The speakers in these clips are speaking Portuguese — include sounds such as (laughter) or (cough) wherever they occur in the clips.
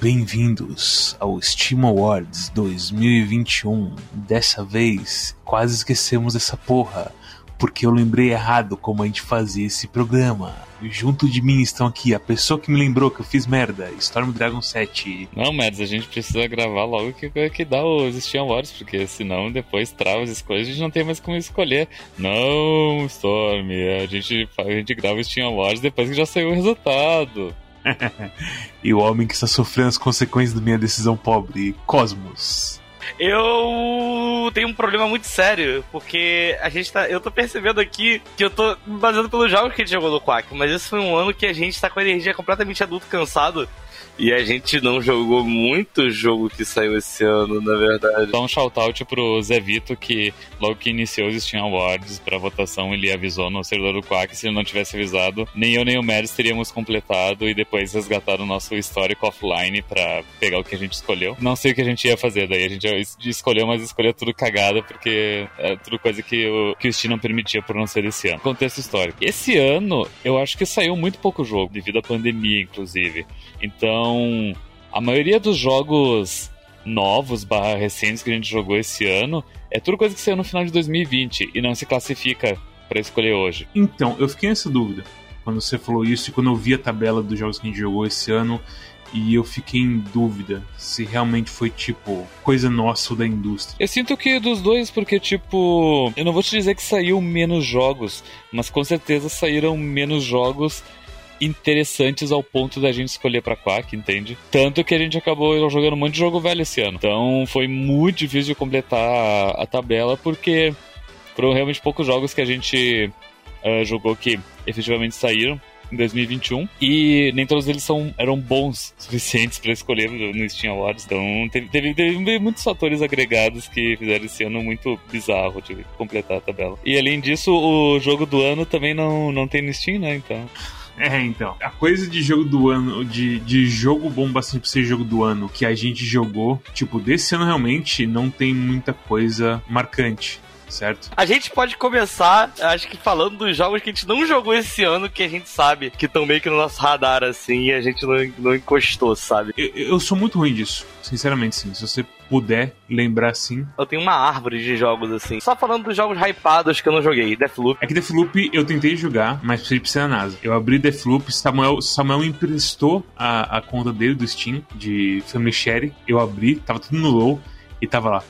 Bem-vindos ao Steam Awards 2021. Dessa vez, quase esquecemos essa porra, porque eu lembrei errado como a gente fazia esse programa. Junto de mim estão aqui a pessoa que me lembrou que eu fiz merda, Storm Dragon 7. Não, Merda, a gente precisa gravar logo que, que dá os Steam Awards, porque senão depois trava as escolhas a gente não tem mais como escolher. Não, Storm, a gente, a gente grava o Steam Awards depois que já saiu o resultado. (laughs) e o homem que está sofrendo as consequências da minha decisão pobre, Cosmos. Eu tenho um problema muito sério, porque a gente tá. Eu tô percebendo aqui que eu tô baseando pelos jogos que a gente jogou no Quack, mas esse foi um ano que a gente tá com a energia completamente adulto cansado. E a gente não jogou muito jogo que saiu esse ano, na verdade. Dá um shout-out pro Zé Vito, que logo que iniciou os Steam Awards pra votação, ele avisou no servidor do Quack, se ele não tivesse avisado, nem eu nem o Meris teríamos completado e depois resgatado o nosso histórico offline pra pegar o que a gente escolheu. Não sei o que a gente ia fazer, daí a gente escolheu, mas escolheu tudo cagada, porque é tudo coisa que o, que o Steam não permitia por não ser esse ano. Contexto histórico. Esse ano, eu acho que saiu muito pouco jogo, devido à pandemia, inclusive. Então, a maioria dos jogos novos barra recentes que a gente jogou esse ano é tudo coisa que saiu no final de 2020 e não se classifica para escolher hoje. Então, eu fiquei nessa dúvida quando você falou isso e quando eu vi a tabela dos jogos que a gente jogou esse ano e eu fiquei em dúvida se realmente foi tipo coisa nossa ou da indústria. Eu sinto que dos dois, porque tipo, eu não vou te dizer que saiu menos jogos, mas com certeza saíram menos jogos interessantes ao ponto da gente escolher pra Quack, entende? Tanto que a gente acabou jogando um monte de jogo velho esse ano. Então foi muito difícil de completar a, a tabela, porque foram realmente poucos jogos que a gente uh, jogou que efetivamente saíram em 2021 e nem todos eles são, eram bons (laughs) suficientes para escolher no Steam Awards. Então teve, teve, teve, muitos fatores agregados que fizeram esse ano muito bizarro de completar a tabela. E além disso, o jogo do ano também não, não tem no Steam, né? Então. É, então. A coisa de jogo do ano, de, de jogo bom bastante pra ser jogo do ano que a gente jogou, tipo, desse ano realmente não tem muita coisa marcante certo? A gente pode começar, acho que falando dos jogos que a gente não jogou esse ano, que a gente sabe que estão meio que no nosso radar, assim, e a gente não, não encostou, sabe? Eu, eu sou muito ruim disso, sinceramente, sim. Se você puder lembrar sim. Eu tenho uma árvore de jogos assim. Só falando dos jogos hypados que eu não joguei. Deathloop. É que Deathloop eu tentei jogar, mas precisei ser na NASA. Eu abri Deathloop, Samuel, Samuel emprestou a, a conta dele do Steam, de Family Share. Eu abri, tava tudo no low e tava lá.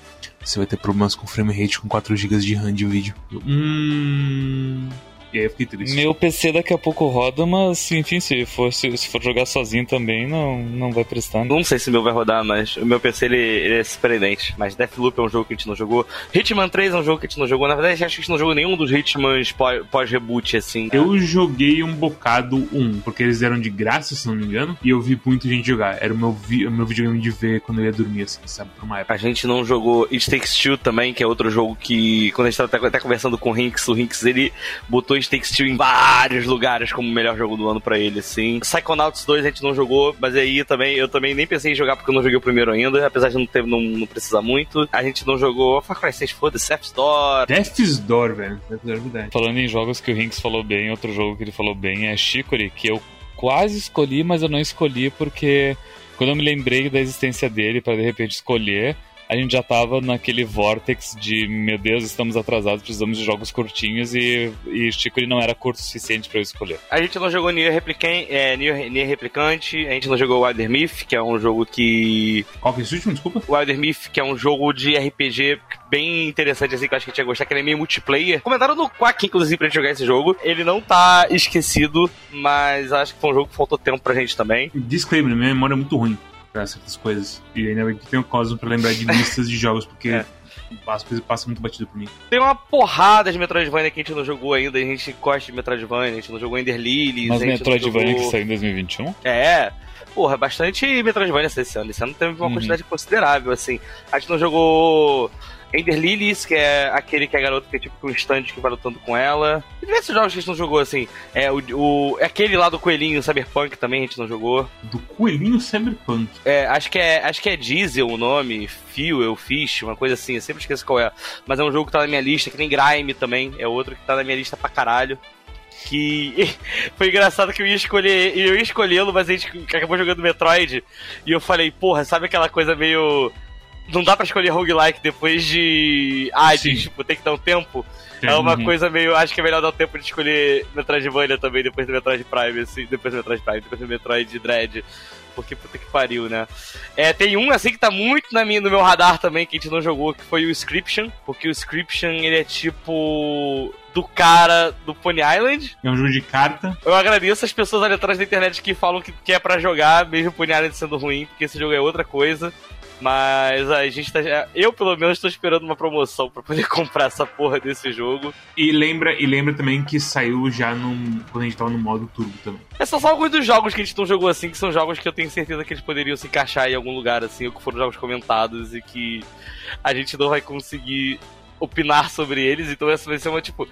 Você vai ter problemas com frame rate com 4 GB de RAM de vídeo. Hum. E aí eu fiquei triste. Meu PC daqui a pouco roda, mas enfim, se for, se, se for jogar sozinho também, não, não vai prestar. Não sei se o meu vai rodar, mas o meu PC ele, ele é surpreendente. Mas Deathloop é um jogo que a gente não jogou. Hitman 3 é um jogo que a gente não jogou. Na verdade, acho que a gente não jogou nenhum dos Hitmans pós-reboot, assim. Eu joguei um bocado um, porque eles deram de graça, se não me engano, e eu vi muita gente jogar. Era o meu, vi, o meu videogame de ver quando eu ia dormir, assim, sabe, por uma época. A gente não jogou It Takes Two também, que é outro jogo que, quando a gente tava até, até conversando com o Rinks, o Rinks ele botou It Takes Two em vários lugares como o melhor jogo do ano para ele, assim. Psychonauts 2 a gente não jogou, mas aí também eu também nem pensei em jogar porque eu não joguei o primeiro ainda, apesar de não, ter, não, não precisar muito. A gente não jogou Far Cry 6, foda-se, Death's Door. Death's Door, velho. Death's Door, é. Falando em jogos que o Rinks falou bem, outro jogo que ele falou bem é Chicory, que eu quase escolhi, mas eu não escolhi porque quando eu me lembrei da existência dele para de repente escolher, a gente já tava naquele vortex de meu Deus, estamos atrasados, precisamos de jogos curtinhos e, e Chicory não era curto o suficiente para eu escolher. A gente não jogou Nier, Replicant, é, Nier, Nier Replicante, a gente não jogou Wilder Myth, que é um jogo que. Qual que é esse último? Desculpa. Wilder Myth, que é um jogo de RPG bem interessante, assim, que eu acho que a gente ia gostar, que ele é meio multiplayer. Comentaram no Quack, inclusive, pra gente jogar esse jogo. Ele não tá esquecido, mas acho que foi um jogo que faltou tempo pra gente também. Disclaimer, minha memória é muito ruim pra certas coisas. E ainda bem que tem o Cosmo pra lembrar de listas de jogos, porque é. as coisas passam muito batido por mim. Tem uma porrada de Metroidvania que a gente não jogou ainda, a gente gosta de Metroidvania, a gente não jogou Ender Lilies. Mas Metroidvania jogou... que saiu em 2021? É. Porra, bastante Metroidvania esse ano. Esse ano teve uma uhum. quantidade considerável, assim. A gente não jogou Ender Lilies, que é aquele que é a garota que é tipo um stand que vai lutando com ela. E diversos jogos que a gente não jogou, assim. É o, o, é aquele lá do coelhinho Cyberpunk também a gente não jogou. Do coelhinho Cyberpunk? É, acho que é, acho que é Diesel o nome, Fuel, Fish, uma coisa assim, eu sempre esqueço qual é. Mas é um jogo que tá na minha lista, que nem Grime também, é outro que tá na minha lista pra caralho. Que (laughs) foi engraçado que eu ia escolher. Eu ia escolhê-lo, mas a gente acabou jogando Metroid. E eu falei, porra, sabe aquela coisa meio. Não dá pra escolher roguelike depois de. Ah, tipo, tem que dar um tempo. É uma Uhum. coisa meio. Acho que é melhor dar o tempo de escolher Metroidvania também, depois do Metroid Prime, assim, depois do Metroid Prime, depois do Metroid Dread. Porque puta que pariu, né? É, tem um assim que tá muito na minha, no meu radar também, que a gente não jogou, que foi o Inscription. Porque o Inscription, ele é tipo. do cara do Pony Island. É um jogo de carta. Eu agradeço as pessoas ali atrás da internet que falam que, que é pra jogar, mesmo o Pony Island sendo ruim, porque esse jogo é outra coisa. Mas a gente tá. Eu, pelo menos, tô esperando uma promoção pra poder (laughs) comprar essa porra desse jogo. E lembra, e lembra também que saiu já num, quando a gente tava no modo turbo também. Esses são só alguns dos jogos que a gente não jogou assim, que são jogos que eu tenho certeza que eles poderiam se encaixar em algum lugar, assim, ou que foram jogos comentados e que a gente não vai conseguir opinar sobre eles, então essa vai ser uma, tipo...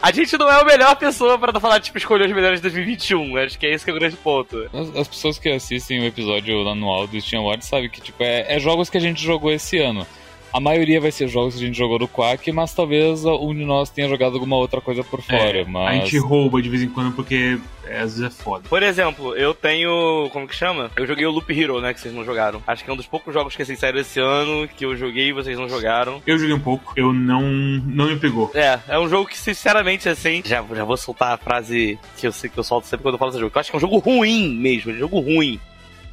A gente não é a melhor pessoa pra falar, tipo, escolher os melhores de 2021, acho que é esse que é o grande ponto. As, as pessoas que assistem o episódio anual do Steam Awards sabem que, tipo, é, é jogos que a gente jogou esse ano. A maioria vai ser jogos que a gente jogou no Quack, mas talvez um de nós tenha jogado alguma outra coisa por fora. É, mas... A gente rouba de vez em quando porque é, às vezes é foda. Por exemplo, eu tenho. Como que chama? Eu joguei o Loop Hero, né? Que vocês não jogaram. Acho que é um dos poucos jogos que assim, saíram esse ano que eu joguei e vocês não jogaram. Eu joguei um pouco, eu não, não me pegou. É, é um jogo que, sinceramente, assim. Já, já vou soltar a frase que eu sei que eu solto sempre quando eu falo desse jogo. Que eu acho que é um jogo ruim mesmo, é um jogo ruim.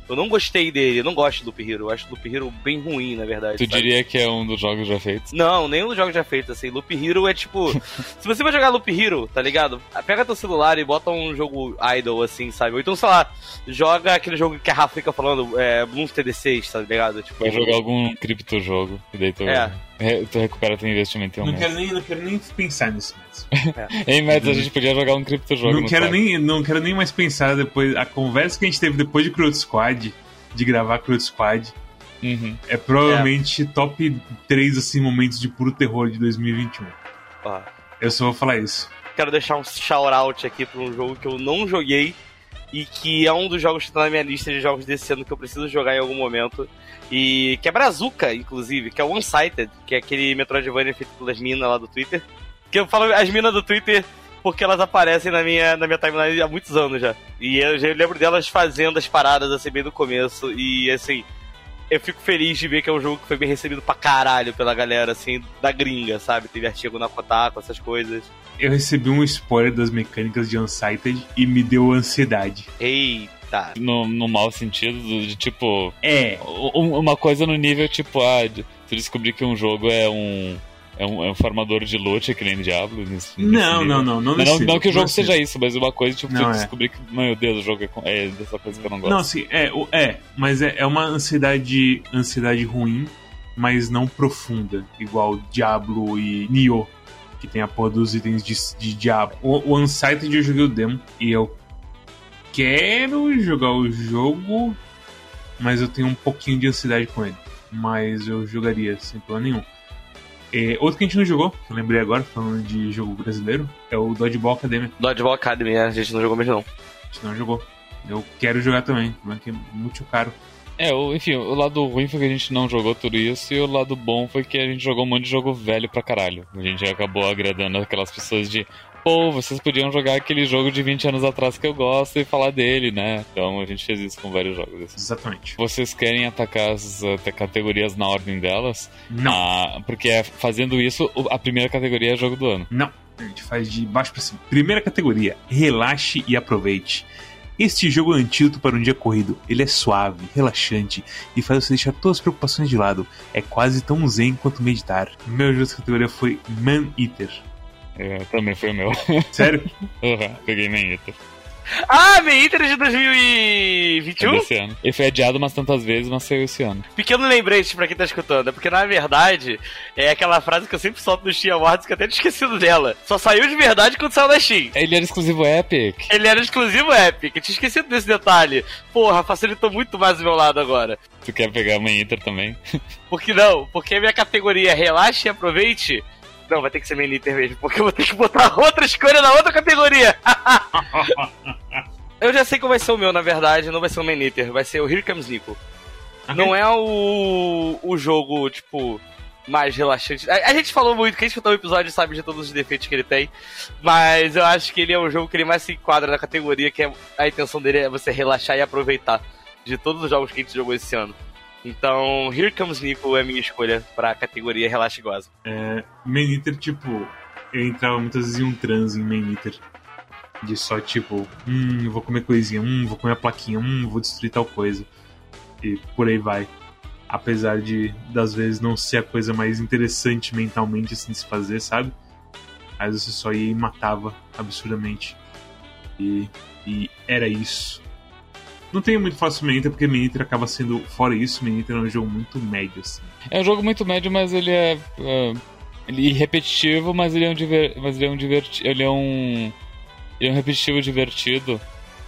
Eu não gostei dele, eu não gosto do Loop Hero. Eu acho o Loop Hero bem ruim, na verdade. Tu sabe? diria que é um dos jogos já feitos? Não, nenhum dos jogos já feitos, assim. Loop Hero é tipo. (laughs) se você vai jogar Loop Hero, tá ligado? Pega teu celular e bota um jogo idle, assim, sabe? Ou então, sei lá, joga aquele jogo que a Rafa fica falando, é, Bloons TD6, tá ligado? Tipo, Vai jogar algum criptojogo, e daí tu, É. re- tu recupera teu investimento em um Não mês. quero, nem, não quero nem pensar nisso mais. Em Mads, a gente podia jogar um criptojogo Não quero, nem, não quero nem mais pensar depois. A conversa que a gente teve depois de Cruel Squad, de gravar Cruel Squad, Uhum. é provavelmente top 3 assim, momentos de puro terror de 2021. ó, Eu só vou falar isso. quero deixar um shout-out aqui pra um jogo que eu não joguei e que é um dos jogos que tá na minha lista de jogos desse ano que eu preciso jogar em algum momento. E que é Brazuca, inclusive, que é o One-Sighted, que é aquele Metroidvania feito pelas minas lá do Twitter. Que eu falo as minas do Twitter porque elas aparecem na minha, na minha timeline há muitos anos já. E eu já lembro delas fazendo as paradas assim bem no começo. E assim, eu fico feliz de ver que é um jogo que foi bem recebido pra caralho pela galera, assim, da gringa, sabe? Teve artigo na Kotaku, essas coisas. Eu recebi um spoiler das mecânicas de Unsighted e me deu ansiedade. Eita. No, no mau sentido, do- de tipo. É, um- uma coisa no nível tipo, ah, de- tu descobrir que um jogo é um. É um, é um formador de loot, que nem Diablo. Nesse, nesse não, nível. não, não, não, Não, nesse não, que o jogo nesse seja isso, mas uma coisa, tipo, Não, tu é. descobrir que, meu Deus, o jogo é, é dessa coisa que eu não gosto. Não, assim, é, é, mas é, é uma ansiedade, ansiedade ruim, mas não profunda, igual Diablo e Nioh, que tem a porra dos itens de, de Diablo. O, o Unsighted eu joguei o demo e eu quero jogar o jogo, mas eu tenho um pouquinho de ansiedade com ele. Mas eu jogaria sem problema nenhum. É, outro que a gente não jogou, que eu lembrei agora, falando de jogo brasileiro, é o Dodgeball Academy. Dodgeball Academy, né? a gente não jogou mesmo não. A gente não jogou. Eu quero jogar também, mas que é muito caro. É, o, enfim, o lado ruim foi que a gente não jogou tudo isso, e o lado bom foi que a gente jogou um monte de jogo velho pra caralho. A gente acabou agradando aquelas pessoas de, pô, vocês podiam jogar aquele jogo de 20 anos atrás que eu gosto e falar dele, né? Então a gente fez isso com vários jogos. assim. Exatamente. Vocês querem atacar as eh, categorias na ordem delas? Não, Ah, porque é, fazendo isso, a primeira categoria é jogo do ano. não. A gente faz de baixo pra cima. Primeira categoria: relaxe e aproveite. Este jogo é um antídoto para um dia corrido. Ele é suave, relaxante e faz você deixar todas as preocupações de lado. É quase tão zen quanto meditar. Meu jogo dessa categoria foi Man Eater. É, também foi o meu. Sério? (laughs) Uhum, peguei Man Eater. Ah, Main Inter de É 2021? desse ano. Ele foi adiado umas tantas vezes, mas saiu esse ano. Pequeno lembrete pra quem tá escutando, é porque na verdade é aquela frase que eu sempre solto no Steam Awards que eu até tinha esquecido dela. Só saiu de verdade quando saiu na Steam. Ele era exclusivo Epic. Ele era exclusivo Epic, eu tinha esquecido desse detalhe. Porra, facilitou muito mais o meu lado agora. Tu quer pegar Man Eater também? Por que não? Porque a minha categoria é relaxe e aproveite. Não, vai ter que ser main Inter mesmo, porque eu vou ter que botar (laughs) outra escolha na outra categoria. (laughs) eu já sei qual vai ser o meu, na verdade, não vai ser o main Inter, vai ser o Here Comes Nico. Não é o, o jogo, tipo, mais relaxante. A, a, gente falou muito, quem escutou o episódio sabe de todos os defeitos que ele tem, mas eu acho que ele é um jogo que ele mais se enquadra na categoria, que é, a intenção dele é você relaxar e aproveitar de todos os jogos que a gente jogou esse ano. Então, Here Comes Nico é a minha escolha para a categoria Relaxa Goza. É, Main Eater, tipo, eu entrava muitas vezes em um transe em Main Eater. De só tipo, hum, vou comer coisinha, hum, vou comer a plaquinha, hum, vou destruir tal coisa. E por aí vai apesar de das vezes não ser a coisa mais interessante mentalmente assim de se fazer, sabe? Aí você só ia e matava absurdamente. E, e era isso. Não tenho muito fácil Meniter, porque Meniter acaba sendo, fora isso, Meniter é um jogo muito médio, assim. É um jogo muito médio, mas ele é. Uh, ele é repetitivo, mas ele é um diver, mas ele é um divertido. Ele é um. Ele é um repetitivo divertido.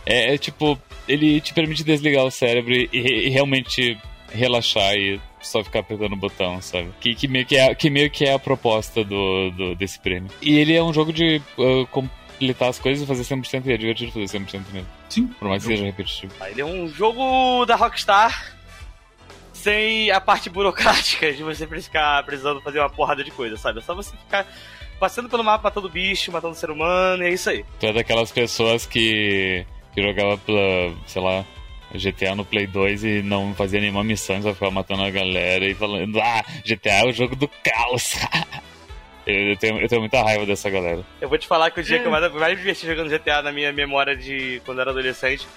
É, é, tipo, ele te permite desligar o cérebro e, e realmente relaxar e só ficar apertando o botão, sabe? Que, que, meio, que, é, que meio que é a proposta do, do desse prêmio. E ele é um jogo de uh, completar as coisas e fazer 100% e é divertido fazer 100% mesmo. Sim. Por mais que seja repetitivo. Ah, ele é um jogo da Rockstar sem a parte burocrática de você ficar precisando fazer uma porrada de coisa, sabe? É só você ficar passando pelo mapa matando bicho, matando ser humano, e é isso aí. Tu é daquelas pessoas que, que jogava pela, sei lá, GTA no Play 2 e não fazia nenhuma missão, só ficava matando a galera e falando: Ah, GTA é o jogo do caos. (laughs) eu, tenho, eu tenho muita raiva dessa galera. Eu vou te falar que o dia que eu mais, mais me diverti jogando GTA na minha memória de quando eu era adolescente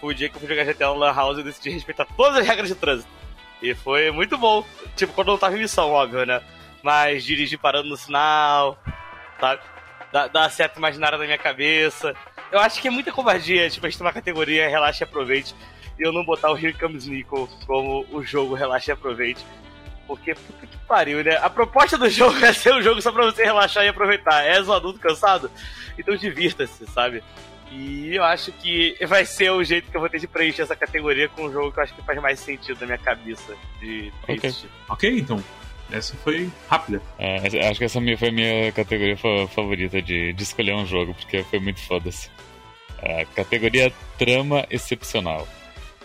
foi o dia que eu fui jogar GTA no Lan House e decidi respeitar todas as regras de trânsito. E foi muito bom. Tipo, quando eu não tava em missão, óbvio, né? Mas dirigir parando no sinal, sabe? Dá, dá certo imaginário na minha cabeça. Eu acho que é muita covardia, tipo, a gente tem uma categoria relaxa e aproveite e eu não botar o Here Comes Nico como o jogo Relaxa e Aproveite. Porque, puta que pariu, né? A proposta do (laughs) jogo é ser um jogo só pra você relaxar e aproveitar. És um adulto cansado? Então divirta-se, sabe? E eu acho que vai ser o jeito que eu vou ter de preencher essa categoria com um jogo que eu acho que faz mais sentido na minha cabeça de Ok, okay então. Essa foi rápida. É, acho que essa foi a minha categoria favorita de, de escolher um jogo, porque foi muito foda-se. A categoria Trama Excepcional.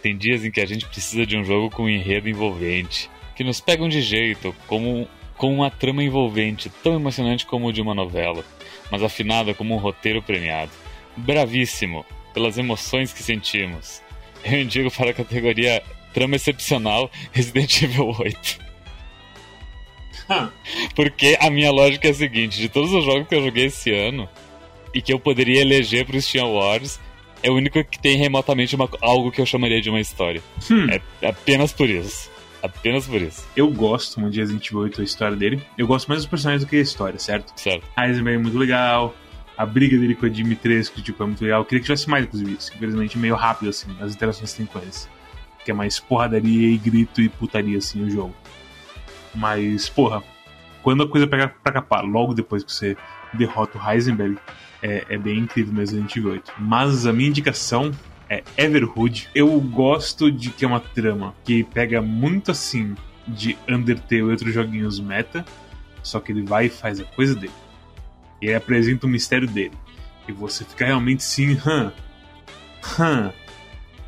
Tem dias em que a gente precisa de um jogo com um enredo envolvente, que nos pegam de jeito, como com uma trama envolvente, tão emocionante como o de uma novela, mas afinada como um roteiro premiado. Bravíssimo, pelas emoções que sentimos. Eu indico para a categoria Trama Excepcional Resident Evil 8. Porque a minha lógica é a seguinte: de todos os jogos que eu joguei esse ano e que eu poderia eleger para os Steam Awards, é o único que tem remotamente uma, algo que eu chamaria de uma história. Hum. É apenas por isso. Apenas por isso. Eu gosto muito de Resident Evil 8, a história dele. Eu gosto mais dos personagens do que a história, certo? Certo. Heisenberg é muito legal. A briga dele com a Dimitrescu, tipo, é muito legal. Eu queria que tivesse mais, inclusive. Isso, infelizmente, meio rápido, assim, as interações que tem com eles. Que é mais porradaria e grito e putaria, assim, o jogo. Mas, porra, quando a coisa pega pra capar, logo depois que você derrota o Heisenberg, é, é bem incrível mesmo Resident Evil 8. Mas a minha indicação é Everhood. Eu gosto de que é uma trama que pega muito assim de Undertale e outros joguinhos meta, só que ele vai e faz a coisa dele. E ele apresenta o mistério dele. E você fica realmente sim, hã? Hã?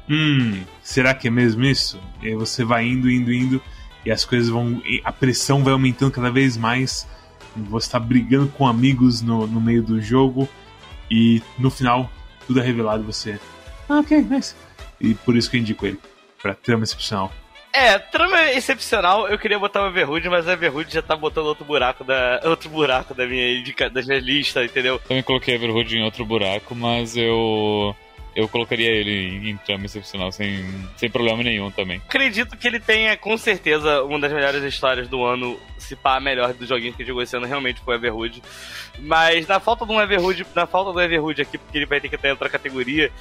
Hum, será que é mesmo isso? E aí você vai indo, indo, indo, e as coisas vão. A pressão vai aumentando cada vez mais. Você tá brigando com amigos no, no meio do jogo e no final, tudo é revelado você. Ah, ok, nice. E por isso que eu indico ele. Pra trama excepcional. É, trama excepcional, eu queria botar o Everhood, mas o Everhood já tá botando outro buraco da, (laughs) outro buraco da minha, da minha lista, entendeu? Também coloquei Everhood em outro buraco, mas eu eu colocaria ele em trama excepcional sem, sem problema nenhum também. Acredito que ele tenha, com certeza, uma das melhores histórias do ano, se pá, a melhor dos joguinhos que jogou esse ano realmente foi Everhood. Mas na falta de um Everhood, na falta do Everhood aqui, porque ele vai ter que ter outra categoria,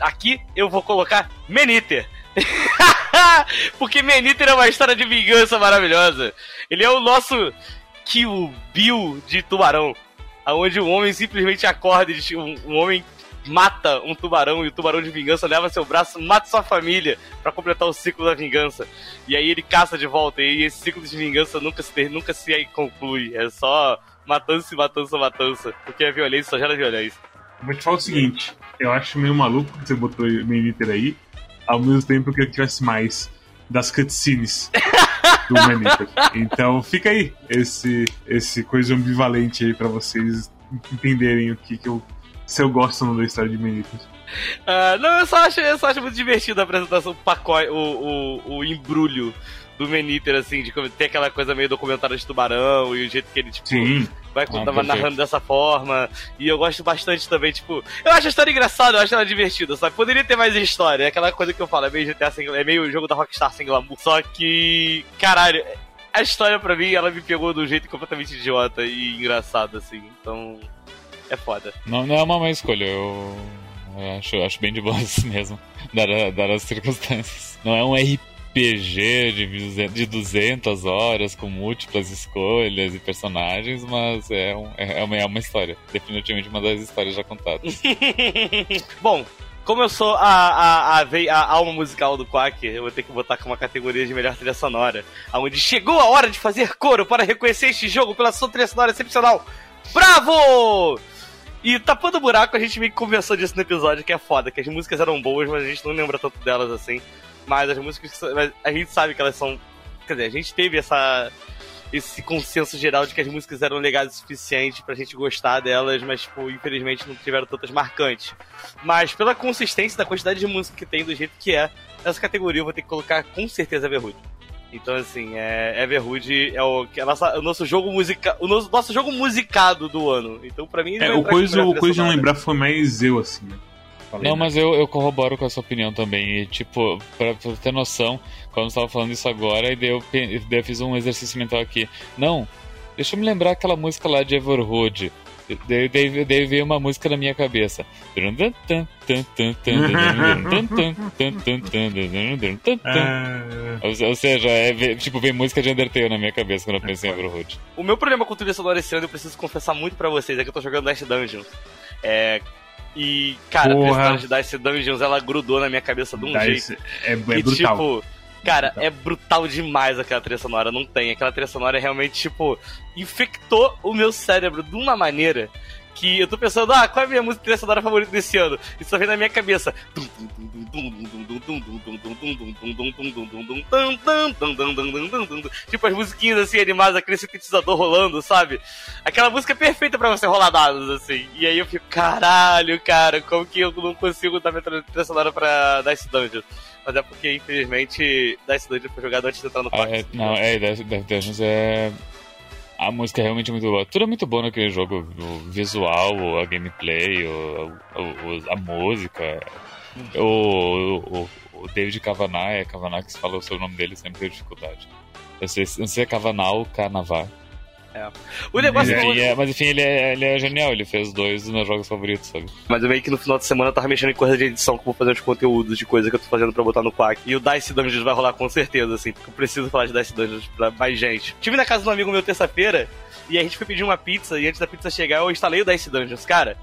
aqui eu vou colocar Meniter. (laughs) porque Meniter é uma história de vingança maravilhosa. Ele é o nosso Kill Bill de tubarão. Onde um homem simplesmente acorda, um, um homem mata um tubarão e o tubarão de vingança leva seu braço, mata sua família para completar o ciclo da vingança. E aí ele caça de volta e esse ciclo de vingança nunca se nunca se conclui. É só matança matança, matança, porque a violência só gera violência. Vou te falar o seguinte, eu acho meio maluco que você botou liter aí, ao mesmo tempo que eu tivesse mais das cutscenes. do (laughs) Maneater. Então fica aí esse, esse coisa ambivalente aí pra vocês entenderem o que, que eu. Se eu gosto ou não da história de Maneater. Uh, não, eu só, acho, eu só acho muito divertido a apresentação, o pacote, o, o, o embrulho do Meniter, assim, de ter aquela coisa meio documentária de tubarão e o jeito que ele, tipo, Sim. vai ah, narrando dessa forma. E eu gosto bastante também, tipo. Eu acho a história engraçada, eu acho ela divertida, sabe? Poderia ter mais história. É aquela coisa que eu falo, é meio GTA sem, é meio o jogo da Rockstar sem glamour. Só que. Caralho, a história pra mim, ela me pegou de um jeito completamente idiota e engraçado, assim. Então. É foda. Não, não é uma má escolha, eu. eu acho, acho bem de boa assim (laughs) mesmo, dadas as circunstâncias. Não é um RPG RPG de 200 horas com múltiplas escolhas e personagens, mas é, um, é, uma, é uma história. Definitivamente uma das histórias já contadas. (laughs) Bom, como eu sou a, a, a, a, alma musical do Quack, eu vou ter que botar com uma categoria de melhor trilha sonora. Onde chegou a hora de fazer coro para reconhecer este jogo pela sua trilha sonora excepcional. Bravo! E tapando buraco, a gente meio que conversou disso no episódio, que é foda, que as músicas eram boas, mas a gente não lembra tanto delas assim. Mas as músicas, a gente sabe que elas são. Quer dizer, a gente teve essa, esse consenso geral de que as músicas eram legais o suficiente pra gente gostar delas, mas, tipo, infelizmente não tiveram tantas marcantes. Mas pela consistência da quantidade de música que tem, do jeito que é, essa categoria eu vou ter que colocar com certeza Everhood. Então, assim, é, Everhood é o, é nossa, o nosso jogo musical. O nosso, nosso jogo musicado do ano. Então, pra mim. É, o coisa, o coisa de não lembrar foi mais eu, assim, né? Falei, não, né? mas eu, eu corroboro com essa opinião também. E, tipo, pra, pra ter noção, quando eu estava falando isso agora, e daí eu, daí eu fiz um exercício mental aqui. Não, deixa eu me lembrar aquela música lá de Everhood. Daí, daí, daí veio uma música na minha cabeça. Ou, ou seja, é, tipo, vem música de Undertale na minha cabeça quando eu penso em Everhood. O meu problema com trilha sonora esse ano, eu preciso confessar muito pra vocês, é que eu tô jogando Last Dungeons. É, e, cara, Porra. a personagem da Dice Dungeons, ela grudou na minha cabeça de um Dice jeito. É, é e, brutal. tipo, cara, é brutal demais aquela trilha sonora. Não tem. Aquela trilha sonora realmente, tipo, infectou o meu cérebro de uma maneira que eu tô pensando, ah, qual é a minha música trilha sonora favorita desse ano? Isso só vem na minha cabeça. Tipo as musiquinhas assim animadas, aquele sintetizador rolando, sabe? Aquela música é perfeita pra você rolar dados, assim. E aí eu fico, caralho, cara, como que eu não consigo dar minha trilha sonora pra Dice Dungeons? Mas é porque, infelizmente, Dice Dungeons foi jogado antes de entrar no parque. É, não, é, Dice Dungeons é a música é realmente muito boa. Tudo é muito bom naquele jogo. O visual, a gameplay, o, o, a música. O, o, o David Kavanagh, é Kavanagh que se fala o seu nome dele, sempre tem dificuldade. Eu sei, não sei se é Kavanagh ou Canavar. É. O negócio é, é, Mas enfim, ele é, ele é genial, ele fez dois dos meus jogos favoritos, sabe? Mas eu meio que no final de semana eu tava mexendo em coisa de edição, que vou fazer os conteúdos de coisa que eu tô fazendo pra botar no Quack. E o Dice Dungeons vai rolar com certeza, assim, porque eu preciso falar de Dice Dungeons pra mais gente. Tive na casa de um amigo meu terça-feira, e a gente foi pedir uma pizza, e antes da pizza chegar eu instalei o Dice Dungeons. Cara,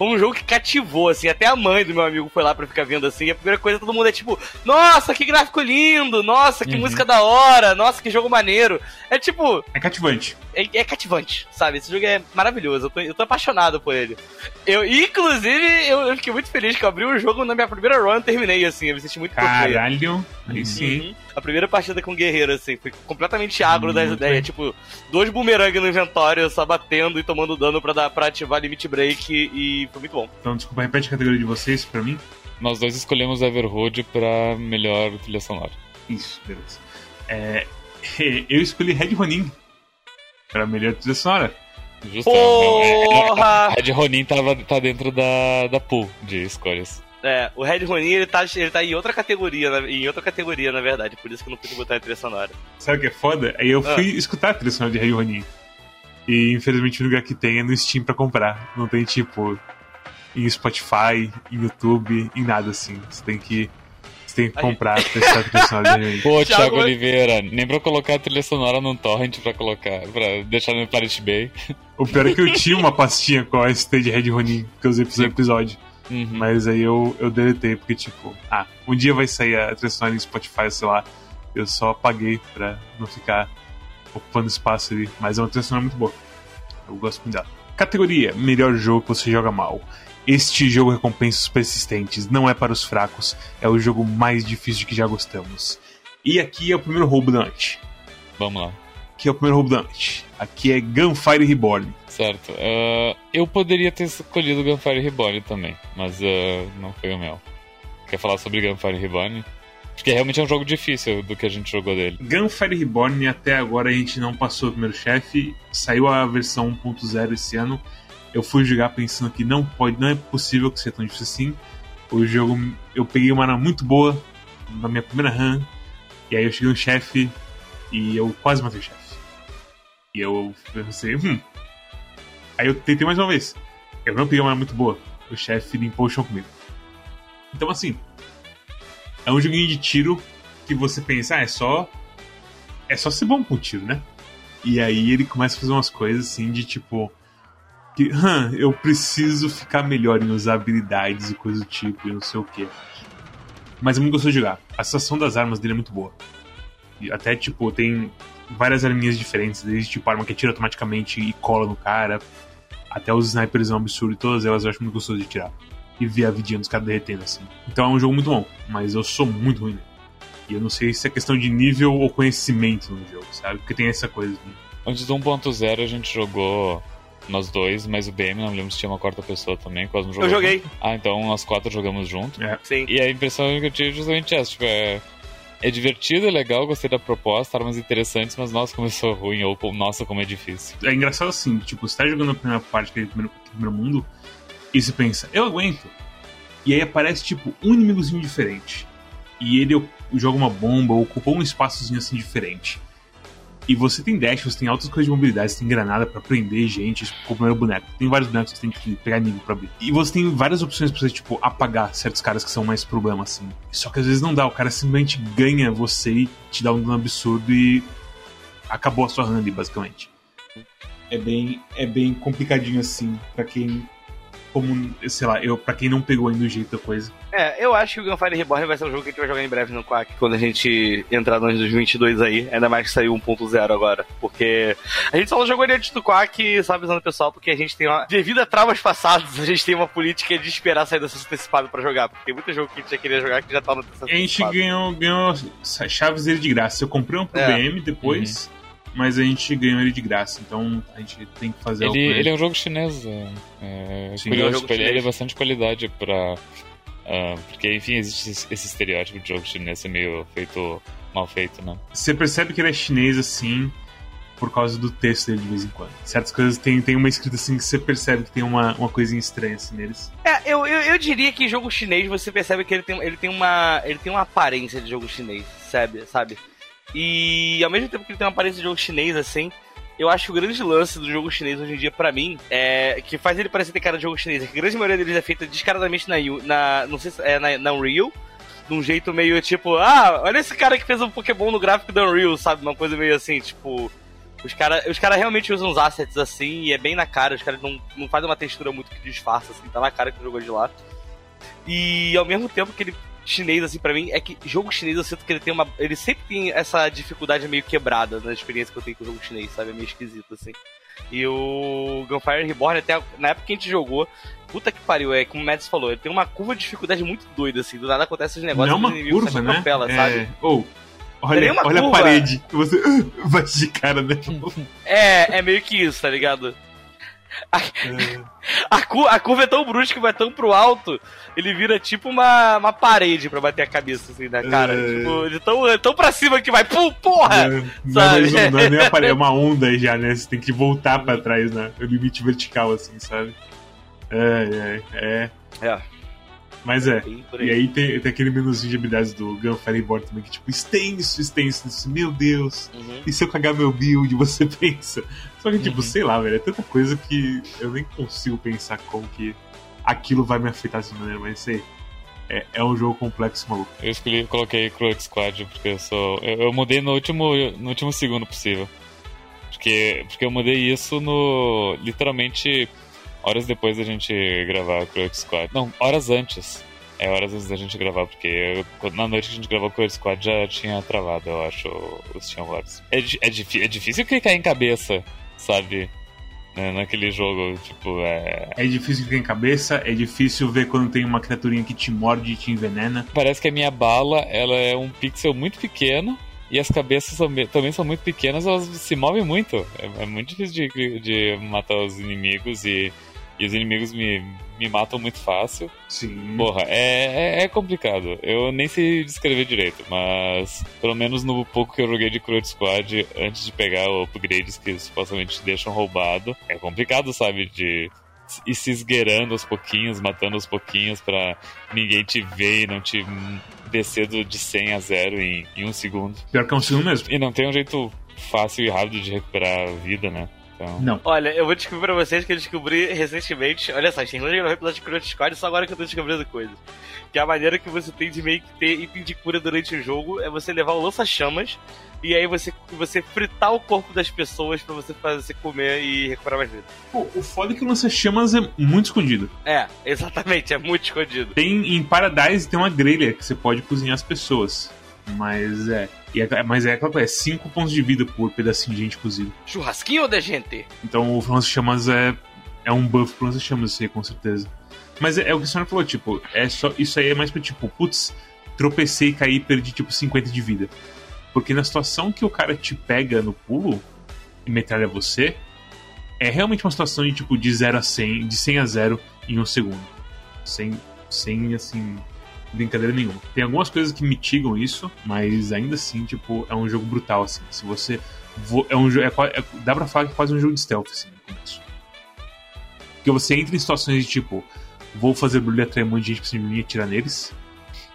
foi um jogo que cativou, assim. Até a mãe do meu amigo foi lá pra ficar vendo assim. E a primeira coisa todo mundo é tipo: Nossa, que gráfico lindo! Nossa, que uhum. música da hora! Nossa, que jogo maneiro! É tipo. É cativante. É, é cativante, sabe? Esse jogo é maravilhoso. Eu tô, eu tô apaixonado por ele. Eu, inclusive, eu, eu, fiquei muito feliz que eu abri o jogo na minha primeira run e terminei, assim. Eu me senti muito Caralho! Aí sim. Uhum. A primeira partida com o Guerreiro, assim, foi completamente agro das ideias. Tipo, dois boomerang no inventório, só batendo e tomando dano pra, dar, pra ativar limit break e foi muito bom. Então, desculpa, repete a categoria de vocês pra mim. Nós dois escolhemos Everhood pra melhor trilha sonora. Isso, beleza. É, (laughs) eu escolhi Red Ronin pra melhor trilha sonora. Justo. Porra! Red Ronin tava, tá dentro da, da pool de escolhas. É, o Red Ronin ele tá, ele tá em outra categoria, em outra categoria, na verdade, por isso que eu não pude botar a trilha sonora. Sabe o que é foda? Aí eu fui ah. escutar a trilha sonora de Red Ronin. E infelizmente o lugar que tem é no Steam pra comprar. Não tem tipo em Spotify, em YouTube, em nada assim. Você tem que. Você tem que comprar pra testar a trilha sonora de Pô, (laughs) Thiago Oliveira, nem pra colocar a trilha sonora num torrent pra colocar, pra deixar no Pirate Bay. O pior é que eu (laughs) tinha uma pastinha com a ST de Red Ronin que eu usei pro episódio. Uhum. Mas aí eu, eu deletei, porque, tipo, ah, um dia vai sair a trilha sonora em Spotify, sei lá. Eu só apaguei pra não ficar ocupando espaço ali. Mas é uma trilha sonora muito boa. Eu gosto muito dela. Categoria: Melhor jogo que você joga mal. Este jogo recompensa os persistentes, não é para os fracos, é o jogo mais difícil de que já gostamos. E aqui é o primeiro roubo da noite. Vamos lá. Que é o primeiro roubo da noite. Aqui é Gunfire Reborn. Certo. Uh, eu poderia ter escolhido Gunfire Reborn também, mas uh, não foi o meu. Quer falar sobre Gunfire Reborn? Porque realmente é um jogo difícil do que a gente jogou dele. Gunfire Reborn, até agora a gente não passou o primeiro chefe. Saiu a versão 1.0 esse ano. Eu fui jogar pensando que não pode, não é possível que seja tão difícil assim. O jogo, eu peguei uma arma muito boa na minha primeira run. E aí eu cheguei no chefe e eu quase matei o chefe. E eu pensei, hum. Aí eu tentei mais uma vez. Eu não peguei uma muito boa. O chefe limpou o chão comigo. Então, assim, é um joguinho de tiro que você pensa, ah, é só. É só ser bom com tiro, né? E aí ele começa a fazer umas coisas assim de tipo. Que, hum, eu preciso ficar melhor em usar habilidades e coisa do tipo e não sei o que. Mas é muito gostoso de jogar. A sensação das armas dele é muito boa. E até, tipo, tem várias arminhas diferentes, desde tipo arma que atira automaticamente e cola no cara, até os snipers são absurdo e todas elas eu acho muito gostoso de tirar. E ver a vidinha dos caras derretendo assim. Então é um jogo muito bom, mas eu sou muito ruim nele. E eu não sei se é questão de nível ou conhecimento no jogo, sabe? Porque tem essa coisa. De... Antes do 1.0 a gente jogou nós dois, mas o BM não lembro se tinha uma quarta pessoa também, quase não jogou. Eu joguei. Ah, então nós quatro jogamos junto. É. Sim. E a impressão que eu tive é justamente essa, tipo, é é divertido, é legal, gostei da proposta, armas interessantes, mas nossa, começou ruim, ou nossa, como é difícil. É engraçado assim, tipo, você tá jogando a primeira parte aquele primeiro, primeiro mundo, e você pensa, eu aguento. E aí aparece, tipo, um inimigozinho diferente. E ele joga uma bomba, ocupa um espaçozinho assim diferente. E você tem dash, você tem altas coisas de mobilidade, você tem granada para prender gente, tipo, com o primeiro boneco. Tem vários bonecos que você tem que pegar nível pra abrir. E você tem várias opções pra você, tipo, apagar certos caras que são mais problema, assim. Só que às vezes não dá, o cara simplesmente ganha você e te dá um dano absurdo e acabou a sua ali, basicamente. É bem, é bem complicadinho assim, para quem como, sei lá, eu, pra quem não pegou ainda o jeito da coisa. É, eu acho que o Gunfire Reborn vai ser um jogo que a gente vai jogar em breve no Quack, quando a gente entrar no ano de 2022 aí, ainda mais que saiu 1.0 agora, porque a gente só não jogou ele antes do Quack, só avisando o pessoal, porque a gente tem uma, devido a traumas passados, a gente tem uma política de esperar sair dessa antecipado pra jogar, porque tem muito jogo que a gente já queria jogar que já tá no A gente ganhou, ganhou chaves dele de graça, eu comprei um pro é. BM depois... Uhum mas a gente ganhou ele de graça, então a gente tem que fazer ele, ele é um jogo chinês, é, é Sim, curioso, é um ele, ele é bastante qualidade pra. Uh, porque, enfim, existe esse, esse estereótipo de jogo chinês ser meio feito mal feito, né? Você percebe que ele é chinês assim por causa do texto dele de vez em quando. Certas coisas tem, tem uma escrita assim que você percebe que tem uma, uma coisinha estranha assim neles. É, eu, eu, eu diria que jogo chinês você percebe que ele tem, ele tem uma ele tem uma aparência de jogo chinês, sabe? sabe? E ao mesmo tempo que ele tem uma aparência de jogo chinês, assim, eu acho que o grande lance do jogo chinês hoje em dia, para mim, é que faz ele parecer ter cara de jogo chinês. É que a grande maioria deles é feita descaradamente na, na não sei se é na, na Unreal, de um jeito meio tipo, ah, olha esse cara que fez um Pokémon no gráfico da Unreal, sabe? Uma coisa meio assim, tipo. Os caras os cara realmente usam uns assets assim e é bem na cara, os caras não, não fazem uma textura muito que disfarça, assim, tá na cara que o jogo é de lá. E ao mesmo tempo que ele chinês, assim, para mim, é que jogo chinês eu sinto que ele tem uma. Ele sempre tem essa dificuldade meio quebrada na experiência que eu tenho com o jogo chinês, sabe? É meio esquisito, assim. E o Gunfire Reborn, até na época que a gente jogou, puta que pariu, é como o Mads falou, ele tem uma curva de dificuldade muito doida, assim. Do nada acontece os negócios. Não é uma curva, né? Atropela, é... sabe? Ou. Oh, olha, olha a parede, você (laughs) vai de cara, né? é, é meio que isso, tá ligado? A, é. (laughs) a, cu, a, curva é tão brusca, vai tão pro alto, ele vira tipo uma, uma parede pra bater a cabeça assim na cara. É. Tipo, de tão, tão pra cima que vai, pum, porra! É, sabe? Não, não, é nem a parede, é uma (laughs) onda já, né? Você tem que voltar pra trás, né? O limite vertical, assim, sabe? É, é, é. É. Mas é. E aí tem, tem aquele menuzinho de habilidades do Gunfire Reborn também, que tipo, extenso, extenso. Meu Deus. Uhum. E se eu cagar meu build, (laughs) você pensa? Só que, tipo, uhum. sei lá, velho, é tanta coisa que eu nem consigo pensar como que aquilo vai me afetar de maneira, mas sei. É, é um jogo complexo, maluco. Eu escolhi, coloquei Cruel Squad porque eu sou. Eu, eu, mudei no último, no último segundo possível. Porque, porque eu mudei isso no. literalmente horas depois da gente gravar Cruel Squad. Não, horas antes. É horas antes da gente gravar, porque eu, na noite que a gente gravou Cruel Squad já tinha travado, eu acho, os Team Wars. É, é, é difícil clicar em cabeça, sabe? Né, naquele jogo, tipo, é. É difícil clicar em cabeça, é difícil ver quando tem uma criaturinha que te morde e te envenena. Parece que a minha bala, ela é um pixel muito pequeno e as cabeças são, também são muito pequenas, elas se movem muito. É, é muito difícil de, de matar os inimigos e, e os inimigos me, me matam muito fácil. Sim. Porra, é, é, é, complicado. Eu nem sei descrever direito, mas pelo menos no pouco que eu joguei de Cruel Squad, antes de pegar o upgrades que supostamente te deixam roubado, é complicado, sabe? De ir se esgueirando aos pouquinhos, matando aos pouquinhos para ninguém te ver e não te descer de 100 a 0 em, em um segundo. Pior que é um segundo mesmo. E não tem um jeito fácil e rápido de recuperar a vida, né? Então... Não. Olha, eu vou descobrir pra vocês que eu descobri recentemente. Olha só, tem um episódio de Crunch Squad só agora que eu tô descobrindo coisas. Que a maneira que você tem de meio que ter item de cura durante o jogo é você levar o lança-chamas e aí você, você fritar o corpo das pessoas para você fazer comer e recuperar mais vida. Pô, o foda é que o lança-chamas é muito escondido. É, exatamente, é muito escondido. Tem em Paradise tem uma grelha que você pode cozinhar as pessoas. Mas é. É mas é é 5 pontos de vida por pedacinho de gente cozido. Churrasquinho de gente? Então o lança-chamas é, é um buff pro lança-chamas, isso aí, com certeza. Mas é, é, o que a senhora falou, tipo, é só, isso aí é mais pra tipo, putz, tropecei e caí e perdi tipo 50 de vida. Porque na situação que o cara te pega no pulo e metralha você, é realmente uma situação de tipo de 0 a 100, de 100 a 0 em um segundo. Sem, sem assim, brincadeira nenhuma. Tem algumas coisas que mitigam isso, mas ainda assim, tipo, é um jogo brutal, assim. Se você. É um é, é, dá pra falar que é quase um jogo de stealth, assim, no começo. Porque você entra em situações de tipo, vou fazer brilho atrair um monte de gente pra cima de mim e atirar neles.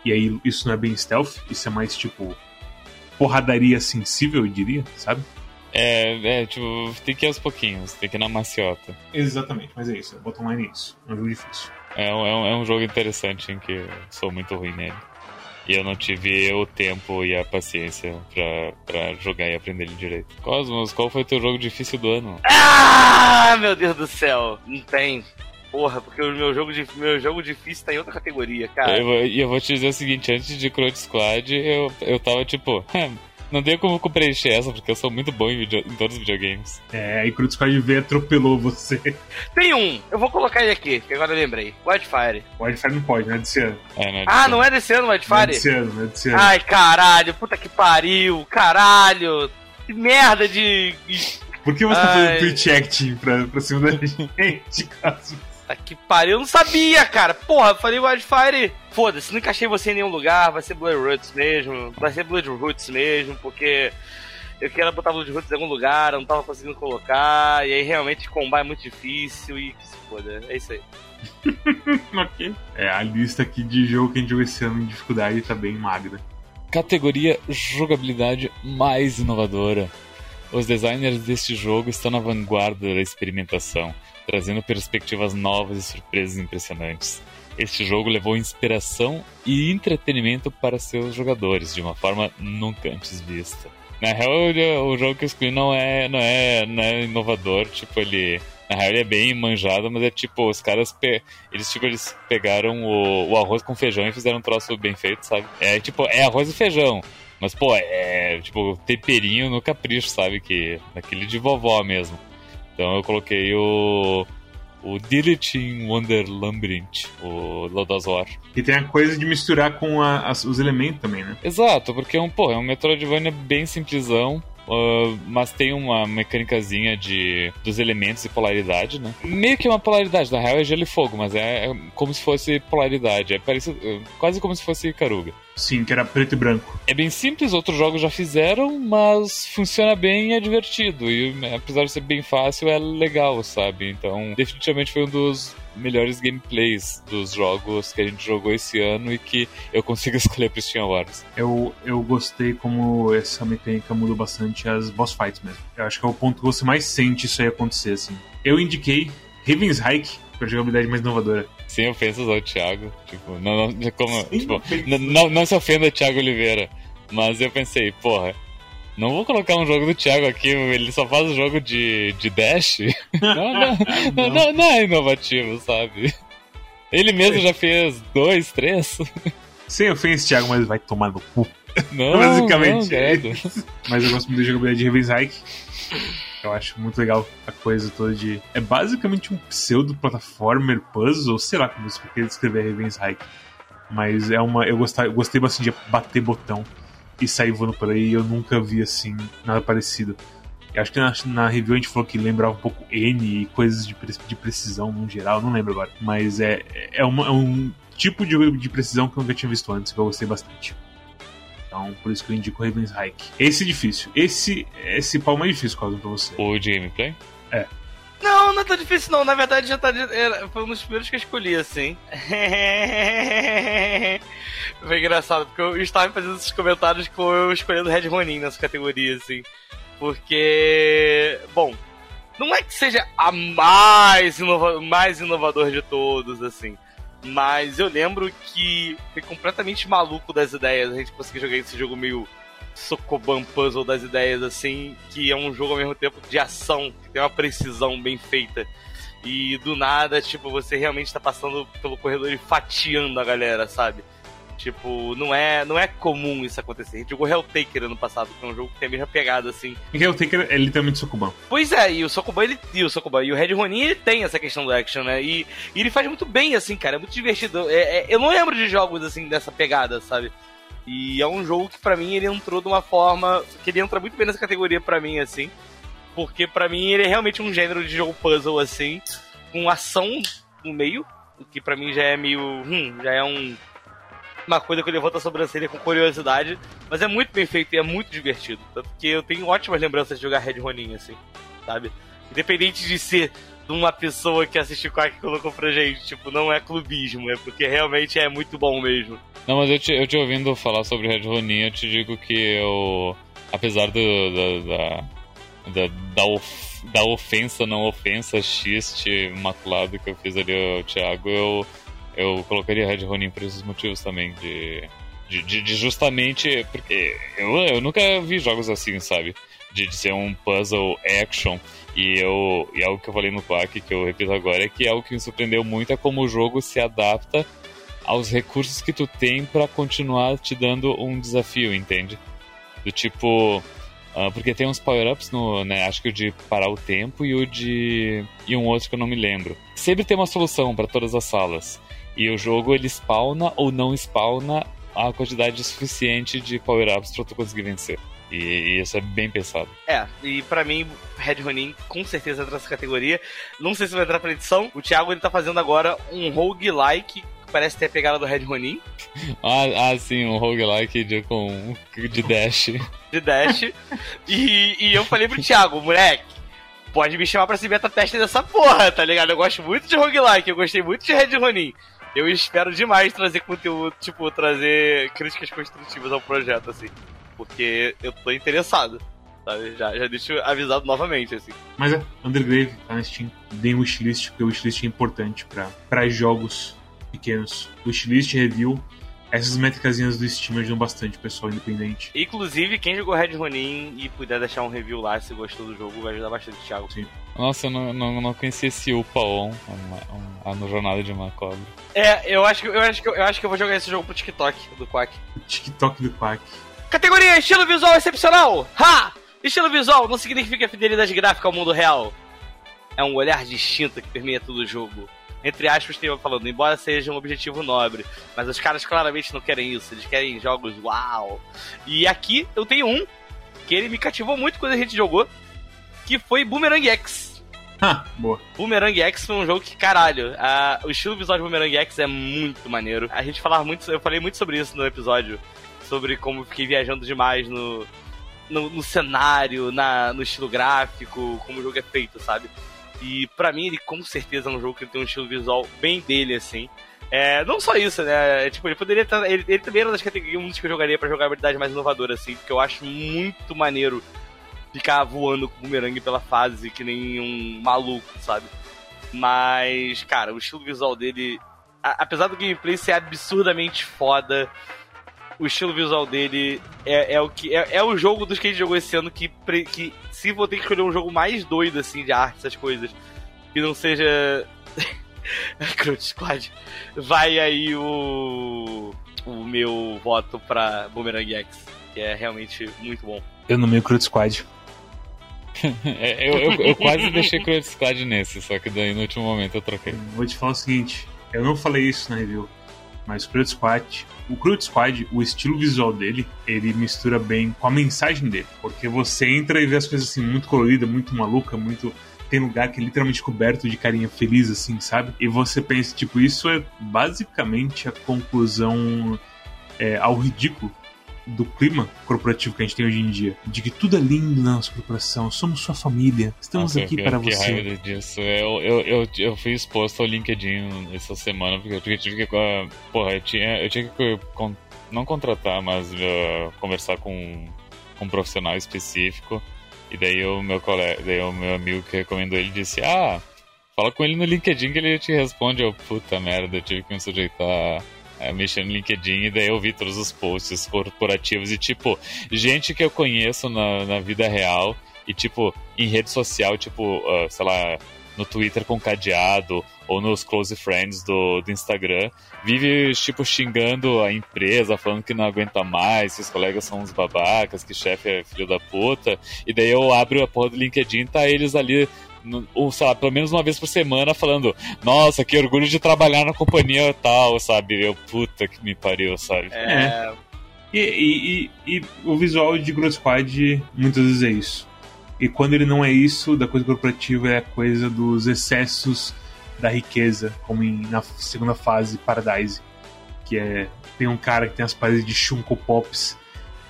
E aí isso não é bem stealth, isso é mais tipo porradaria sensível, eu diria, sabe? É, é, tipo, tem que ir aos pouquinhos, tem que ir na maciota. Exatamente, mas é isso, é bottom line é isso. É um jogo difícil. É, um, é, um, é um jogo interessante em que sou muito ruim nele. E eu não tive o tempo e a paciência pra, pra jogar e aprender ele direito. Cosmos, qual foi o teu jogo difícil do ano? Ah, meu Deus do céu! Não tem. Porra, porque o meu jogo, de, meu jogo difícil tá em outra categoria, cara. E eu, eu, vou te dizer o seguinte, antes de Crowd Squad, eu, eu tava tipo, (laughs) não tem como preencher essa, porque eu sou muito bom em, video, em todos os videogames. É, aí Crowd Squad V atropelou você. Tem um, eu vou colocar ele aqui, que agora eu lembrei. Wildfire. Wildfire não pode, não é desse ano. É, não é ah, ano. não é desse ano Wildfire? Não é desse ano, não é desse ano. Ai, caralho, puta que pariu, caralho. Que merda de... Por que você Ai. tá fazendo Twitch Acting pra, pra cima da (laughs) gente, caso? Tá que pariu, eu não sabia, cara. Porra, eu falei Wildfire. Foda-se, não encaixei você em nenhum lugar. Vai ser Blood Roots mesmo. Vai ser Blood Roots mesmo, porque eu queria botar Blood Roots em algum lugar, eu não tava conseguindo colocar. E aí realmente combar é muito difícil e que se foda. É isso aí. (laughs) ok. É, a lista aqui de jogo que a gente jogou esse ano em dificuldade tá bem magra. Categoria jogabilidade mais inovadora. Os designers deste jogo estão na vanguarda da experimentação trazendo perspectivas novas e surpresas impressionantes. Este jogo levou inspiração e entretenimento para seus jogadores de uma forma nunca antes vista. Na real, o jogo que eu escolhi não é, não é, não é inovador, tipo, ele. Na real, ele é bem manjado, mas é tipo, os caras. Pe... Eles, tipo, eles pegaram o, o arroz com feijão e fizeram um troço bem feito, sabe? É tipo, é arroz e feijão. Mas, pô, é tipo temperinho no capricho, sabe? Que. Daquele de vovó mesmo. Então eu coloquei o. O Dilitin Wonder Labyrinth, o Lodazor. E tem a coisa de misturar com a, os elementos também, né? Exato, porque é um, pô, é um Metroidvania bem simplesão. Uh, mas tem uma mecânicazinha de dos elementos e polaridade, né? Meio que uma polaridade, na real é gelo e fogo, mas é, é como se fosse polaridade. É parecido, é quase como se fosse Karuga. Sim, que era preto e branco. É bem simples, outros jogos já fizeram, mas funciona bem e é divertido. E apesar de ser bem fácil, é legal, sabe? Então, definitivamente foi um dos melhores gameplays dos jogos que a gente jogou esse ano e que eu consigo (laughs) escolher pro Steam Awards. Eu, eu gostei como essa mecânica mudou bastante as boss fights mesmo. Eu acho que é o ponto que você mais sente isso aí acontecer, assim. Eu indiquei Raven's Hike pra jogabilidade mais inovadora. Sem ofensas ao Thiago. Tipo, não, não, como, tipo, não, não se ofenda Thiago Oliveira. Mas eu pensei, porra, não vou colocar um jogo do Thiago aqui, ele só faz o jogo de, de Dash. (laughs) Não, não, não, não, não é inovativo, sabe? Ele mesmo já fez dois, três. Sem ofensa, Thiago, mas vai tomar no cu. Não, (laughs) Basicamente. Não, é mas eu gosto muito da jogabilidade de Heaven's Hike. Eu acho muito legal a coisa toda de. É basicamente um pseudo-plataformer puzzle, sei lá como eu descrever Heaven's Hike. Mas é uma. Eu gostei, eu gostei bastante de bater botão. E sair voando por aí. Eu nunca vi assim nada parecido. Eu acho que na, na, review a gente falou que lembrava um pouco N e coisas de, de precisão no geral, não lembro agora. Mas é, é, uma, é um tipo de, de precisão que eu nunca tinha visto antes, que eu gostei bastante. Então, por isso que eu indico Raven's Hike. Esse é difícil. Esse, esse pau mais difícil, Cosmo, pra você. O de gameplay? É. Não, não é tão difícil não. Na verdade, já tá. Foi um dos primeiros que eu escolhi, assim. (laughs) Foi engraçado, porque eu estava fazendo esses comentários com eu escolhendo Red Ronin nessa categoria, assim. Porque. Bom, não é que seja a mais, inova mais inovador de todos, assim. Mas eu lembro que foi completamente maluco das ideias. A gente conseguiu jogar esse jogo meio Sokoban Puzzle das ideias, assim, que é um jogo ao mesmo tempo de ação, que tem uma precisão bem feita. E do nada, tipo, você realmente tá passando pelo corredor e fatiando a galera, sabe? Tipo, não é, não é comum isso acontecer. A gente jogou Helltaker ano passado, que é um jogo que tem a mesma pegada, assim. E Helltaker é literalmente Sokuban. Pois é, e o Sokuban, ele, e o Sokuban, e o Red Ronin, ele tem essa questão do action, né? E, e ele faz muito bem, assim, cara, é muito divertido. É, é, eu não lembro de jogos, assim, dessa pegada, sabe? E é um jogo que, para mim, ele entrou de uma forma... que ele entra muito bem nessa categoria para mim, assim. Porque, para mim, ele é realmente um gênero de jogo puzzle, assim, com ação no meio, o que para mim já é meio... Hum, já é um uma coisa que eu levanto a sobrancelha com curiosidade, mas é muito bem feito e é muito divertido. Tanto que eu tenho ótimas lembranças de jogar Red Ronin, assim, sabe? Independente de ser de uma pessoa que assistiu Quack colocou pra gente, tipo, não é clubismo, é porque realmente é muito bom mesmo. Não, mas eu te, eu te ouvindo falar sobre Red Ronin, eu te digo que eu, apesar do, da, da, da, of, da ofensa, não ofensa, xiste imaculado que eu fiz ali ao Thiago, eu eu colocaria Red Ronin por esses motivos também, de, de, de, de justamente. Porque eu, eu nunca vi jogos assim, sabe? De, de ser um puzzle action. E, eu, e algo que eu falei no Quack, que eu repito agora, é que algo que me surpreendeu muito é como o jogo se adapta aos recursos que tu tem para continuar te dando um desafio, entende? Do tipo. Uh, porque tem uns power-ups no. Né, acho que o de parar o tempo e o de. E um outro que eu não me lembro. Sempre tem uma solução para todas as salas. E o jogo ele spawna ou não spawna a quantidade suficiente de power-ups pra tu conseguir vencer. E, e, isso é bem pensado. É, e para mim, Red Ronin com certeza entra nessa categoria. Não sei se vai entrar pra edição. O Thiago ele tá fazendo agora um roguelike parece ter a pegada do Red Ronin. ah, ah, sim, um roguelike de, com, de dash. de dash. e, e eu falei pro Thiago, moleque, pode me chamar pra ser beta teste dessa porra, tá ligado? Eu gosto muito de roguelike, eu gostei muito de Red Ronin eu espero demais trazer conteúdo, tipo, trazer críticas construtivas ao projeto, assim. Porque eu tô interessado. Sabe? Já, já deixo avisado novamente, assim. Mas é, Undergrave tá na Steam. Deem wishlist, porque o wishlist é importante para jogos pequenos. Wishlist, review, essas métricas do Steam ajudam bastante o pessoal independente. Inclusive, quem jogou Red Ronin e puder deixar um review lá se gostou do jogo, vai ajudar bastante o Thiago. Sim. Nossa, eu não, não, não conhecia esse Upaon no Jornada de Macobra. É, eu acho, que, eu, acho que, eu acho que eu vou jogar esse jogo pro TikTok do Quack. TikTok do Quack. Categoria Estilo Visual Excepcional! Ha! Estilo visual não significa fidelidade gráfica ao mundo real. É um olhar distinto que permeia todo o jogo entre aspas, tem falando, embora seja um objetivo nobre. Mas os caras claramente não querem isso, eles querem jogos uau. E aqui eu tenho um que ele me cativou muito quando a gente jogou, que foi Boomerang X. Ah, boa. Boomerang X foi um jogo que, caralho, a, o estilo visual de Boomerang X é muito maneiro. A gente falava muito, eu falei muito sobre isso no episódio, sobre como fiquei viajando demais no, no, no cenário, na, no estilo gráfico, como o jogo é feito, sabe? E para mim, ele com certeza é um jogo que tem um estilo visual bem dele, assim. É, não só isso, né? É, tipo, ele poderia estar. Ele, ele também era das categorias um dos que eu jogaria pra jogabilidade mais inovadora, assim, porque eu acho muito maneiro ficar voando com o bumerangue pela fase que nem um maluco, sabe? Mas, cara, o estilo visual dele. A, apesar do gameplay ser absurdamente foda, o estilo visual dele é, é o que é, é, o jogo dos que a gente jogou esse ano que, que se vou ter que escolher um jogo mais doido assim de arte, essas coisas, que não seja (laughs) Crunch Squad, vai aí o o meu voto pra Boomerang X, que é realmente muito bom. Eu no meu Crunch Squad. (laughs) é, eu, eu, eu, quase deixei Crunch Squad nesse, só que daí no último momento eu troquei. Vou te falar o seguinte, eu não falei isso na review, Mas Crude Squad, o Crude Squad, o estilo visual dele, ele mistura bem com a mensagem dele. Porque você entra e vê as coisas assim, muito colorida, muito maluca, muito. Tem lugar que é literalmente coberto de carinha feliz, assim, sabe? E você pensa, tipo, isso é basicamente a conclusão é, ao ridículo do clima corporativo que a gente tem hoje em dia. De que tudo é lindo na nossa corporação, somos sua família, estamos Nossa, aqui para você. raiva disso. Eu, eu, eu, eu fui exposto ao LinkedIn essa semana, porque eu tive que. Porra, eu tinha, eu tinha que não contratar, mas uh, conversar com, com um profissional específico. E daí o meu colega, daí o meu amigo que recomendou ele disse, ah, fala com ele no LinkedIn que ele te responde. Eu, puta merda, eu tive que me sujeitar mexer no LinkedIn e daí eu vi todos os posts corporativos e tipo, gente que eu conheço na, na vida real e tipo, em rede social, tipo, ah, sei lá, no Twitter com cadeado ou nos close friends do, do Instagram, vive tipo xingando a empresa, falando que não aguenta mais, que os colegas são uns babacas, que chefe é filho da puta, e daí eu abro a porra do LinkedIn tá eles ali ou, sei lá, pelo menos uma vez por semana falando, nossa, que orgulho de trabalhar na companhia tal, sabe? Eu, puta que me pariu, sabe? É, E, e- e- e o visual de Grow Squad muitas vezes é isso. E quando ele não é isso, da coisa corporativa é a coisa dos excessos da riqueza, como em- na segunda fase Paradise. Que é. Tem um cara que tem as paredes de Funko Pops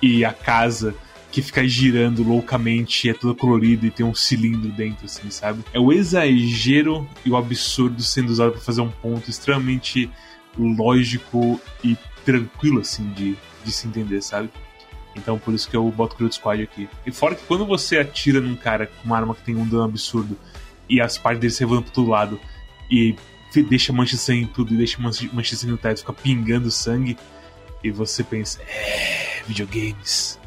e a casa que fica girando loucamente, é toda colorida e tem um cilindro dentro, assim, sabe? É o exagero e o absurdo sendo usado para fazer um ponto extremamente lógico e tranquilo, assim, de, de se entender, sabe? Então por isso que eu boto o Crude Squad aqui. E fora que quando você atira num cara com uma arma que tem um dano absurdo e as partes dele se revoando pro todo lado e deixa mancha de sangue em tudo e deixa mancha mancha de sangue no teto, fica pingando sangue e você pensa, é, videogames.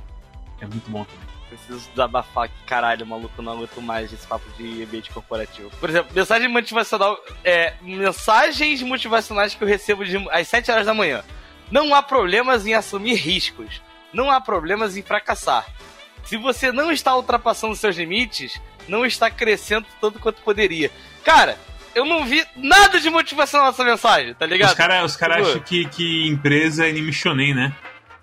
É muito bom também. preciso desabafar aqui, caralho, maluco, não aguento mais esse papo de ambiente corporativo. Por exemplo, mensagem motivacional, é, mensagens motivacionais que eu recebo de, às 7 horas da manhã. Não há problemas em assumir riscos. Não há problemas em fracassar. Se você não está ultrapassando seus limites, não está crescendo tanto quanto poderia. Cara, eu não vi nada de motivação nessa mensagem, tá ligado? Os caras os cara Tipo, acham que, que empresa é anime shonen, né?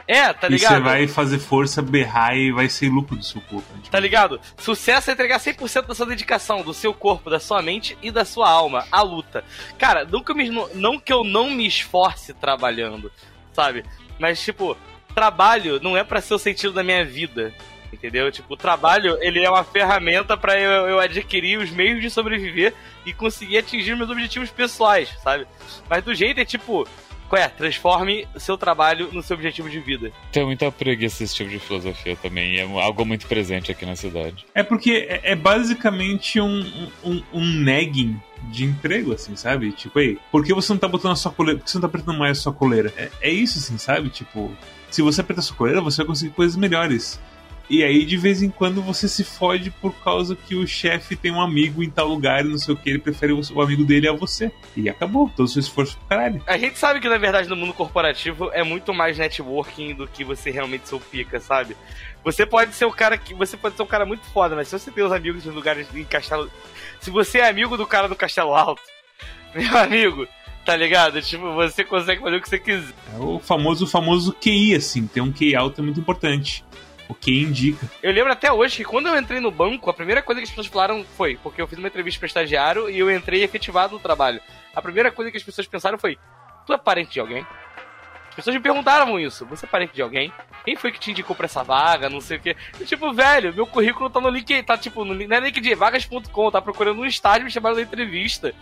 É, tá e ligado? você vai fazer força, berrar e vai ser lucro do seu corpo. né? Tipo, Tá ligado? Sucesso é entregar 100% da sua dedicação, do seu corpo, da sua mente e da sua alma à luta. Cara, nunca me, não que eu não me esforce trabalhando, sabe? Mas, tipo, trabalho não é pra ser o sentido da minha vida. Entendeu? Tipo, o trabalho, ele é uma ferramenta pra eu, eu adquirir os meios de sobreviver e conseguir atingir meus objetivos pessoais, sabe? Mas do jeito é tipo, qual é? Transforme o seu trabalho no seu objetivo de vida. Tenho muita preguiça esse tipo de filosofia também, e é algo muito presente aqui na cidade. É porque é, é basicamente um, um, um negging de emprego, assim, sabe? Tipo, ei, por que você não tá botando a sua coleira? Por que você não tá apertando mais a sua coleira? É, é isso, assim, sabe? Tipo, se você apertar a sua coleira, você vai conseguir coisas melhores. E aí, de vez em quando, você se fode por causa que o chefe tem um amigo em tal lugar e não sei o que, ele prefere o, amigo dele a você. E acabou, todo o seu esforço pro caralho. A gente sabe que, na verdade, no mundo corporativo é muito mais networking do que você realmente ser o pica, sabe? Você pode ser o cara que. Você pode ser um cara muito foda, mas se você tem os amigos em lugares em castelo. Se você é amigo do cara do castelo alto, (laughs) meu amigo, tá ligado? Tipo, você consegue fazer o que você quiser. É o famoso, o famoso QI, assim. Ter um QI alto é muito importante. O QI indica. Eu lembro até hoje que quando eu entrei no banco, a primeira coisa que as pessoas falaram foi, porque eu fiz uma entrevista para estagiário e eu entrei efetivado no trabalho. A primeira coisa que as pessoas pensaram foi: Tu é parente de alguém? As pessoas me perguntaram isso: Você é parente de alguém? Quem foi que te indicou pra essa vaga? Não sei o quê. Tipo, velho, meu currículo tá no LinkedIn, tá tipo, no, não é LinkedIn, vagas.com, tá procurando um estágio me chamaram da entrevista.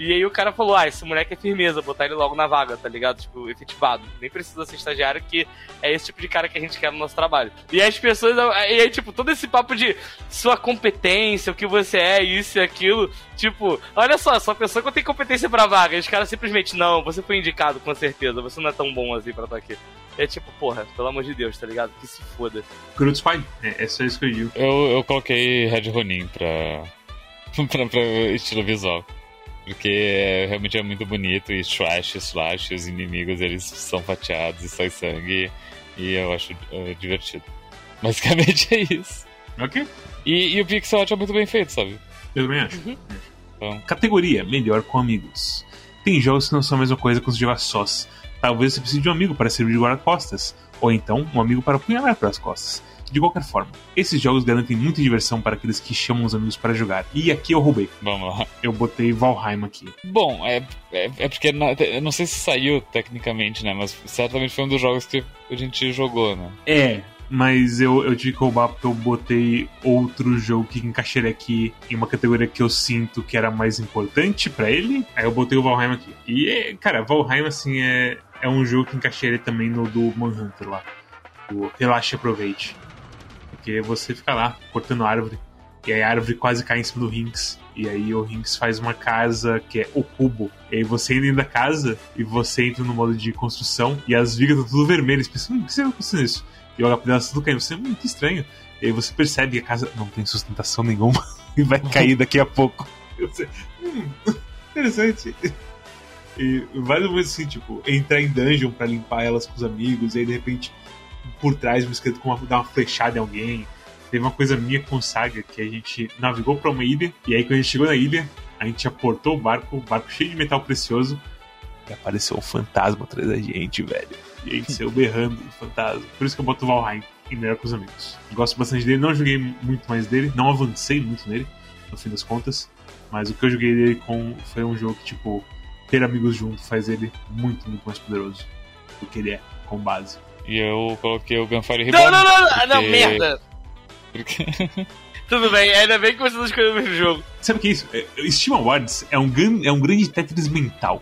E aí o cara falou: Ah, esse moleque é firmeza, botar ele logo na vaga, tá ligado? Tipo, efetivado. Nem precisa ser estagiário, que é esse tipo de cara que a gente quer no nosso trabalho. E as pessoas, e aí, tipo, todo esse papo de sua competência, o que você é, isso e aquilo, tipo, olha só, só pessoa que eu tenho competência pra vaga. E os caras simplesmente, não, você foi indicado, com certeza, você não é tão bom assim pra estar aqui. É tipo, porra, pelo amor de Deus, tá ligado? Que se foda. Groot Spy. É, é só isso que eu digo. Eu, eu coloquei Red Ronin pra, (laughs) pra, pra estilo visual. Porque é, realmente é muito bonito e slash, slash, os inimigos eles são fatiados e sai sangue e eu acho é, divertido. Basicamente (laughs) é isso. Ok? E, e o pixel art é muito bem feito, sabe? Eu também acho. Então, Categoria: Melhor com amigos. Tem jogos que não são a mesma coisa quando você joga sós. Talvez você precise de um amigo para servir de guarda-costas, ou então um amigo para apunhalar pelas costas. De qualquer forma, esses jogos garantem muita diversão para aqueles que chamam os amigos para jogar. E aqui eu roubei. Vamos lá. Eu botei Valheim aqui. Bom, é, é, é porque na, eu não sei se saiu tecnicamente, né? Mas certamente foi um dos jogos que a gente jogou, né? É, mas eu, eu tive que roubar porque eu botei outro jogo que encaixaria aqui em uma categoria que eu sinto que era mais importante para ele. Aí eu botei o Valheim aqui. E, cara, Valheim, assim, é, é um jogo que encaixaria também no do Manhunter lá. O Relaxe e Aproveite. Porque você fica lá cortando árvore. E aí a árvore quase cai em cima do Rinks. E aí o Rinks faz uma casa que é o cubo. E aí você entra dentro da casa e você entra no modo de construção e as vigas estão tudo vermelhas. Pensa, hum, o que você vai construir isso? E olha pra tudo caindo. Você, hum, que estranho. E aí você percebe que a casa não tem sustentação nenhuma (laughs) e vai cair daqui a pouco. Você, hum, interessante. E vários momentos assim, tipo, entrar em dungeon pra limpar elas com os amigos, e aí de repente por trás um esqueleto com uma, dar uma flechada em alguém. Teve uma coisa minha com Saga que a gente navegou pra uma ilha, e aí quando a gente chegou na ilha, a gente aportou o barco, o barco cheio de metal precioso, e apareceu um fantasma atrás da gente, velho. E a gente saiu berrando o fantasma. Por isso que eu boto o Valheim em melhor com os amigos. Gosto bastante dele, não joguei muito mais dele, não avancei muito nele, no fim das contas. Mas o que eu joguei dele com foi um jogo que, tipo, ter amigos junto faz ele muito, muito mais poderoso do que ele é, com base. E eu coloquei o Gunfire Reborn. Não, não, não, não, porque- não, merda! porque- (laughs) Tudo bem, ainda bem que você não escolheu o mesmo jogo. Sabe o que é isso? É, Steam Awards é um, gran, é um grande Tetris mental.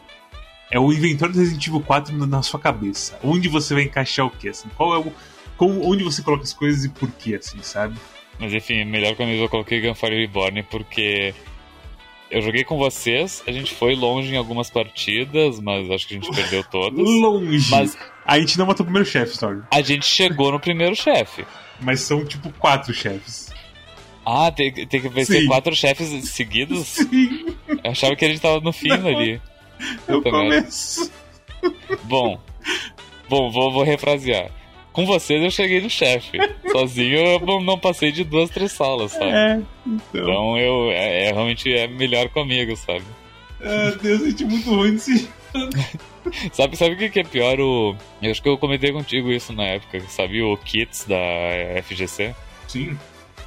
É o inventório do Resident Evil 4 na, sua cabeça. Onde você vai encaixar o quê? Assim? Qual é o. Como, onde você coloca as coisas e por quê, assim, sabe? Mas enfim, melhor que eu coloquei Gunfire Reborn porque eu joguei com vocês, a gente foi longe em algumas partidas, mas acho que a gente perdeu (laughs) todas. Longe. Mas A gente não matou o primeiro chefe, Story. a gente chegou no primeiro chefe. Mas são tipo quatro chefes. Ah, tem, tem que vencer Sim. quatro chefes seguidos? (laughs) Sim, Eu achava que a gente tava no fim ali. Merda. começo. Bom, bom, vou, vou refrasear. Com vocês eu cheguei no chefe. Sozinho eu não- não passei de duas, três salas, sabe? É, então. Então eu é, é- realmente é melhor comigo, sabe? Ah, Deus, gente é muito ruim nesse. (laughs) Sabe, sabe o que que é pior? O... Eu acho que eu comentei contigo isso na época, sabe? O Kits da FGC. Sim.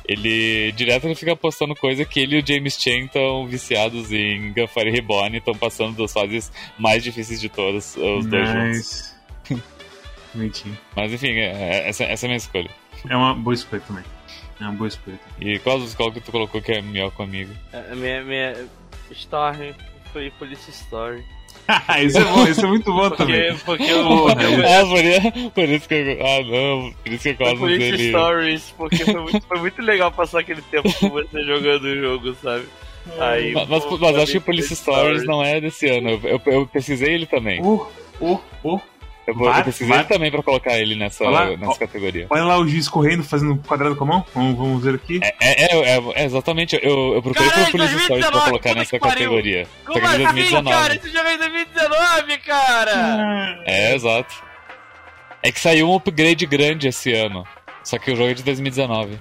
Ele direto ele fica postando coisa que ele e o James Chan estão viciados em Gunfire Reborn e estão passando das fases mais difíceis de todas, os dois juntos. Nice. (laughs) Bonitinho. Mas enfim, é- é- essa, essa é a minha escolha. É uma boa escolha também. É uma boa escolha. E qual, qual que tu colocou que é melhor comigo? A minha, minha story foi Police Story. (laughs) isso é bom, isso é muito bom também. Porque, porque eu. Porra, eu- Ah, por, por isso que eu. Ah, não, por isso que eu Foi gosto Police dele. Stories, porque foi muito, foi muito legal passar aquele tempo com você (laughs) jogando o jogo, sabe? Aí, Mas, mas, pô, mas acho que falei Police Stories não é desse ano. Eu, eu, eu pesquisei ele também. Oh, oh, oh. Eu, eu Vai, pesquisei vai. ele também pra colocar ele nessa, lá, nessa ó. categoria. Olha lá o juiz correndo, fazendo um quadrado com a mão. Vamos, vamos ver aqui. É, é, é, é, exatamente, eu, eu procurei Caralho, por Police Stories pra 2019, colocar nessa categoria. Só Como que é de assim, 2019. cara? Esse jogo é de 2019, cara! É, exato. É que saiu um upgrade grande esse ano. Só que o jogo é de 2019.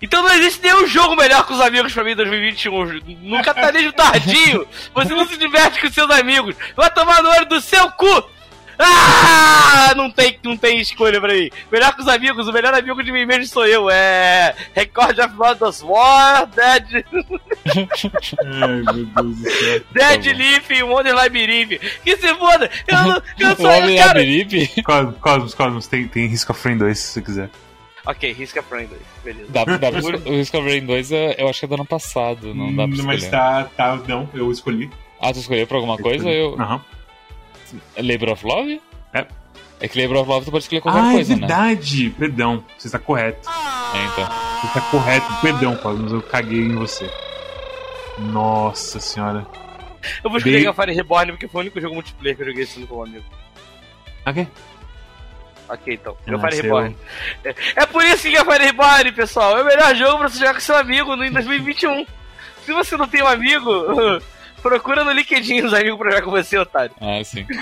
Então não existe nenhum jogo melhor com os amigos pra mim em 2021. No capitalismo tardio, você não se diverte com seus amigos. Vai tomar no olho do seu cu! Ah! Não tem, não tem escolha pra mim. Melhor que os amigos, o melhor amigo de mim mesmo sou eu. É. Record of of War, Dead, Ai, meu Deus do céu. Dead. Leaf e Wonder Labyrinth. Que se foda! Eu não. Eu O sou eu, cara. Labiribe Cosmos, Cosmos, Cosmos, tem, tem Risk of Rain 2, se você quiser. Ok, risca friendly. Beleza. Dá, dá pra escolher- o Discovery 2 é- eu acho que é do ano passado, não dá pra Hum, escolher. Mas tá, tá, não, eu escolhi. Ah, tu escolheu pra alguma coisa? Escolhi. Eu... Aham. Labor of Love? É. É que Labor of Love tu pode escolher qualquer Ah, coisa, é né? verdade. Perdão, você está correto. É, então. Você está correto. Perdão, Cosmos, eu caguei em você. Nossa senhora. Eu vou escolher Dei- Gafari Reborn porque foi o único jogo multiplayer que eu joguei esse ano com um amigo. Ok. Ok, então. Ah, Gafari seu- Reborn. É, é por isso que Gafari Reborn, pessoal, é o melhor jogo pra você jogar com seu amigo no, em 2021. Se você não tem um amigo, (laughs) procura no LinkedIn os amigos pra jogar com você, otário. Ah, sim. (laughs)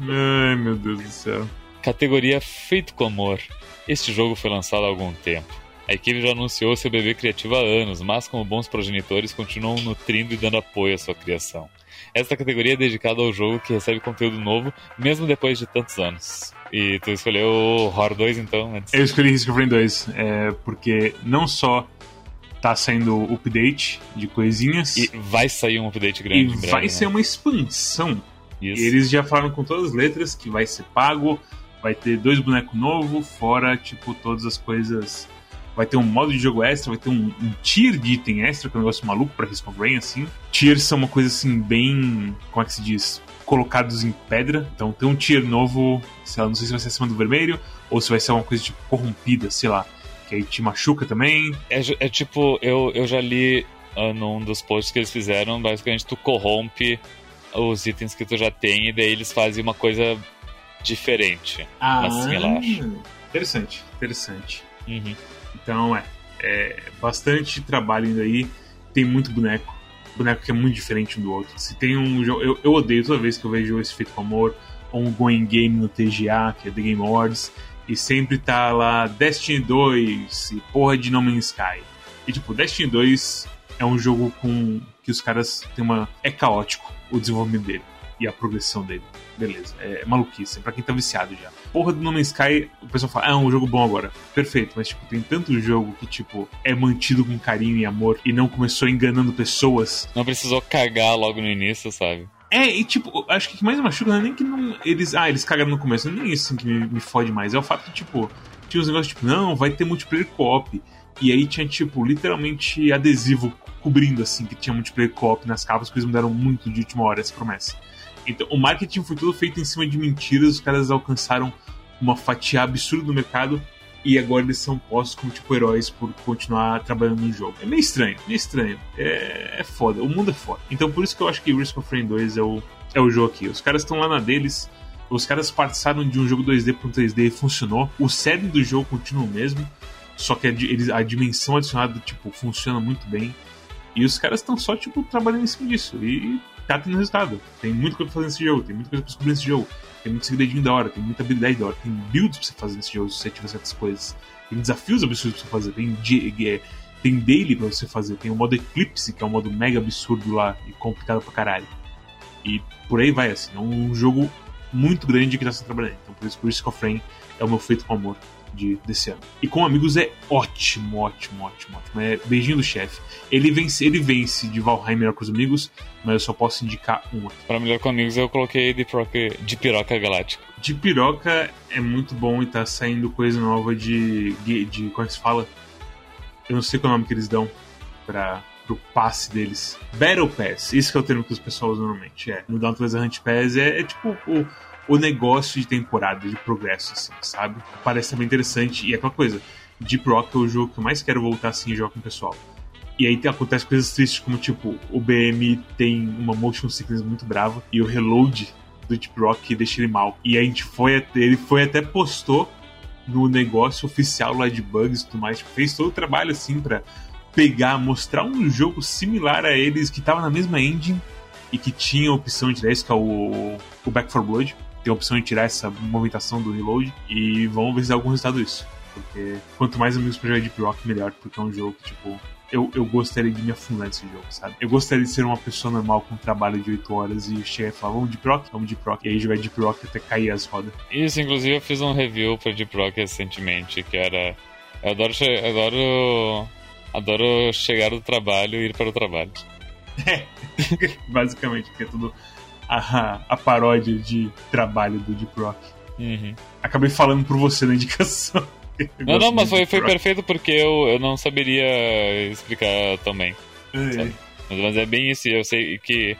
Ai, meu Deus do céu. Categoria Feito com Amor. Este jogo foi lançado há algum tempo. A equipe já anunciou seu bebê criativo há anos, mas como bons progenitores continuam nutrindo e dando apoio à sua criação. essa categoria é dedicada ao jogo que recebe conteúdo novo, mesmo depois de tantos anos. E tu escolheu o Horror 2, então? Antes. Eu escolhi Risk of Rain 2, é, porque não só tá saindo update de coisinhas. E vai sair um update grande. E breve, vai né? ser uma expansão. Isso. Eles já falaram com todas as letras que vai ser pago, vai ter dois bonecos novos, fora, tipo, todas as coisas. Vai ter um modo de jogo extra, vai ter um, um tier de item extra, que é um negócio maluco pra Risk of Rain, assim. Tiers são uma coisa assim, bem. Como é que se diz? Colocados em pedra. Então tem um tier novo, sei lá, não sei se vai ser acima do vermelho, ou se vai ser uma coisa tipo corrompida, sei lá. Que aí te machuca também. É, é tipo, eu, eu já li ah, num dos posts que eles fizeram, basicamente tu corrompe os itens que tu já tem e daí eles fazem uma coisa diferente. Assim, relaxa. Interessante, interessante. Uhum. Então é, é bastante trabalho ainda aí. Tem muito boneco. Boneco que é muito diferente um do outro. Se tem um jogo. Eu, eu odeio toda vez que eu vejo esse feito com amor, ou um Going Game no TGA, que é The Game Awards, e sempre tá lá Destiny 2 e porra de No Man's Sky. E tipo, Destiny 2 é um jogo com. que os caras têm uma. É caótico o desenvolvimento dele e a progressão dele. Beleza, é maluquice, é pra quem tá viciado já. Porra do No Man's Sky, o pessoal fala, ah, é um jogo bom agora. Perfeito, mas tipo, tem tanto jogo que, tipo, é mantido com carinho e amor e não começou enganando pessoas. Não precisou cagar logo no início, sabe? É, e tipo, acho que o que mais me machuca não é nem que não. Eles. Ah, eles cagaram no começo, não é nem isso assim, que me, me fode mais. É o fato que, tipo, tinha uns negócios tipo, não, vai ter multiplayer co-op. E aí tinha, tipo, literalmente adesivo cobrindo, assim, que tinha multiplayer co-op nas capas, que eles mudaram muito de última hora essa promessa. Então, o marketing foi todo feito em cima de mentiras, os caras alcançaram uma fatia absurda do mercado e agora eles são postos como tipo heróis por continuar trabalhando no jogo. É meio estranho, meio estranho. É, é foda, o mundo é foda. Então por isso que eu acho que Risk of Rain 2 é o, é o jogo aqui. Os caras estão lá na deles, os caras passaram de um jogo 2D para um 3D e funcionou. O cerne do jogo continua o mesmo, só que a, eles, a dimensão adicionada tipo, funciona muito bem. E os caras estão só tipo trabalhando em cima disso. E tá tendo resultado. Tem muita coisa pra fazer nesse jogo, tem muita coisa pra descobrir nesse jogo. Tem muito segredinho da hora, tem muita habilidade da hora, tem builds pra você fazer nesse jogo se você tiver certas coisas. Tem desafios absurdos pra você fazer, tem, é, tem daily pra você fazer, tem o modo Eclipse, que é um modo mega absurdo lá e complicado pra caralho. E por aí vai, assim. É um jogo muito grande que tá sendo trabalhando. Então por isso que o Risk of Rain é o meu feito com amor de, desse ano. E com amigos é ótimo, ótimo, ótimo, ótimo. É beijinho do chefe. Ele vence, ele vence de Valheim melhor com os amigos, mas eu só posso indicar uma. Pra melhor com amigos eu coloquei de, piroca, de piroca galáctica. De piroca é muito bom e tá saindo coisa nova de. de, de como é que se fala? Eu não sei qual é o nome que eles dão pra, pro passe deles. Battle Pass, isso que é o termo que os pessoal usam normalmente. É. No to Hunt Pass é, é tipo o, o negócio de temporada, de progresso, assim, sabe? Parece também interessante. E é aquela coisa. Deep Rock é o jogo que eu mais quero voltar assim e jogar com o pessoal. E aí acontece coisas tristes, como tipo, o BM tem uma motion sickness muito brava e o reload do Deep Rock deixa ele mal. E a gente foi ele foi até postou no negócio oficial lá de bugs e tudo mais, tipo, fez todo o trabalho assim pra pegar, mostrar um jogo similar a eles que tava na mesma engine e que tinha a opção de tirar isso, que é o, o Back 4 Blood. Tem a opção de tirar essa movimentação do reload e vamos ver se dá algum resultado disso. Porque quanto mais amigos pra jogar Deep Rock, melhor, porque é um jogo que, tipo, eu, eu gostaria de me afundar nesse jogo, sabe? Eu gostaria de ser uma pessoa normal com um trabalho de 8 horas e chegar e falar, vamos Deep Rock? Vamos Deep Rock. E aí jogar Deep Rock até cair as rodas. Isso, inclusive eu fiz um review pra Deep Rock recentemente, que era. Eu adoro, che- adoro, adoro chegar do trabalho e ir para o trabalho. (laughs) Basicamente, porque é tudo a, a paródia de trabalho do Deep Rock. Uhum. Acabei falando por você na indicação. (laughs) Não, não, mas foi, foi perfeito porque eu, eu não saberia explicar também. É? Mas, é bem isso, eu sei que,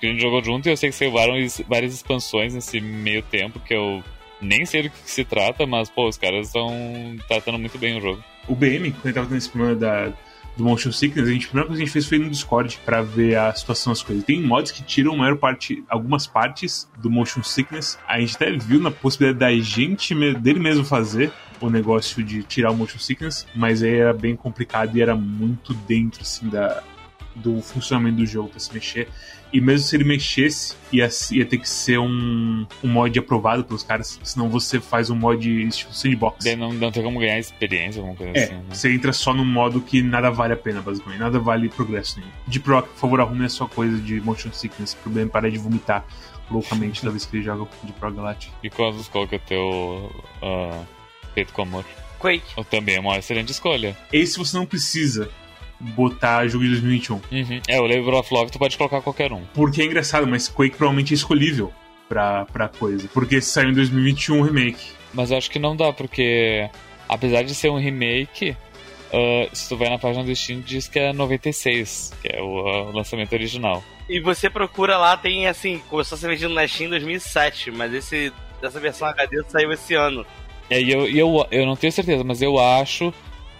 que a gente jogou junto e eu sei que saiu várias, expansões nesse meio tempo que eu nem sei do que, que se trata, mas pô, os caras estão tratando muito bem o jogo. O BM, quando ele tava tendo esse problema da, do Motion Sickness, a, gente, a primeira coisa que a gente fez foi no Discord pra ver a situação das coisas. Tem mods que tiram a maior parte, algumas partes do Motion Sickness. A gente até viu na possibilidade da gente, dele mesmo fazer o negócio de tirar o Motion Sickness, mas aí era bem complicado e era muito dentro, assim, da, do funcionamento do jogo pra se mexer. E mesmo se ele mexesse, ia, ia ter que ser um, um mod aprovado pelos caras, senão você faz um mod estilo sandbox. Daí não, não tem como ganhar experiência, alguma coisa É, assim, né? você entra só num modo que nada vale a pena, basicamente. Nada vale progresso nenhum. De Proc, por favor, arrume a sua coisa de motion sickness. O problema é parar de vomitar loucamente toda vez que ele joga de Pro Galactic. E qual é o teu ah, feito com amor? Quake. Eu também é uma excelente escolha. Esse você não precisa botar jogo de 2021. Uhum. É, o Labor of Love tu pode colocar qualquer um. Porque é engraçado, mas Quake provavelmente é escolhível pra, pra coisa. Porque saiu em 2021 o remake. Mas eu acho que não dá, porque apesar de ser um remake, ah, se tu vai na página do Steam, diz que é 96, que é o o lançamento original. E você procura lá, tem assim, começou a ser vendido na Steam em 2007, mas esse, essa versão HD saiu esse ano. É, e eu, eu, eu não tenho certeza, mas eu acho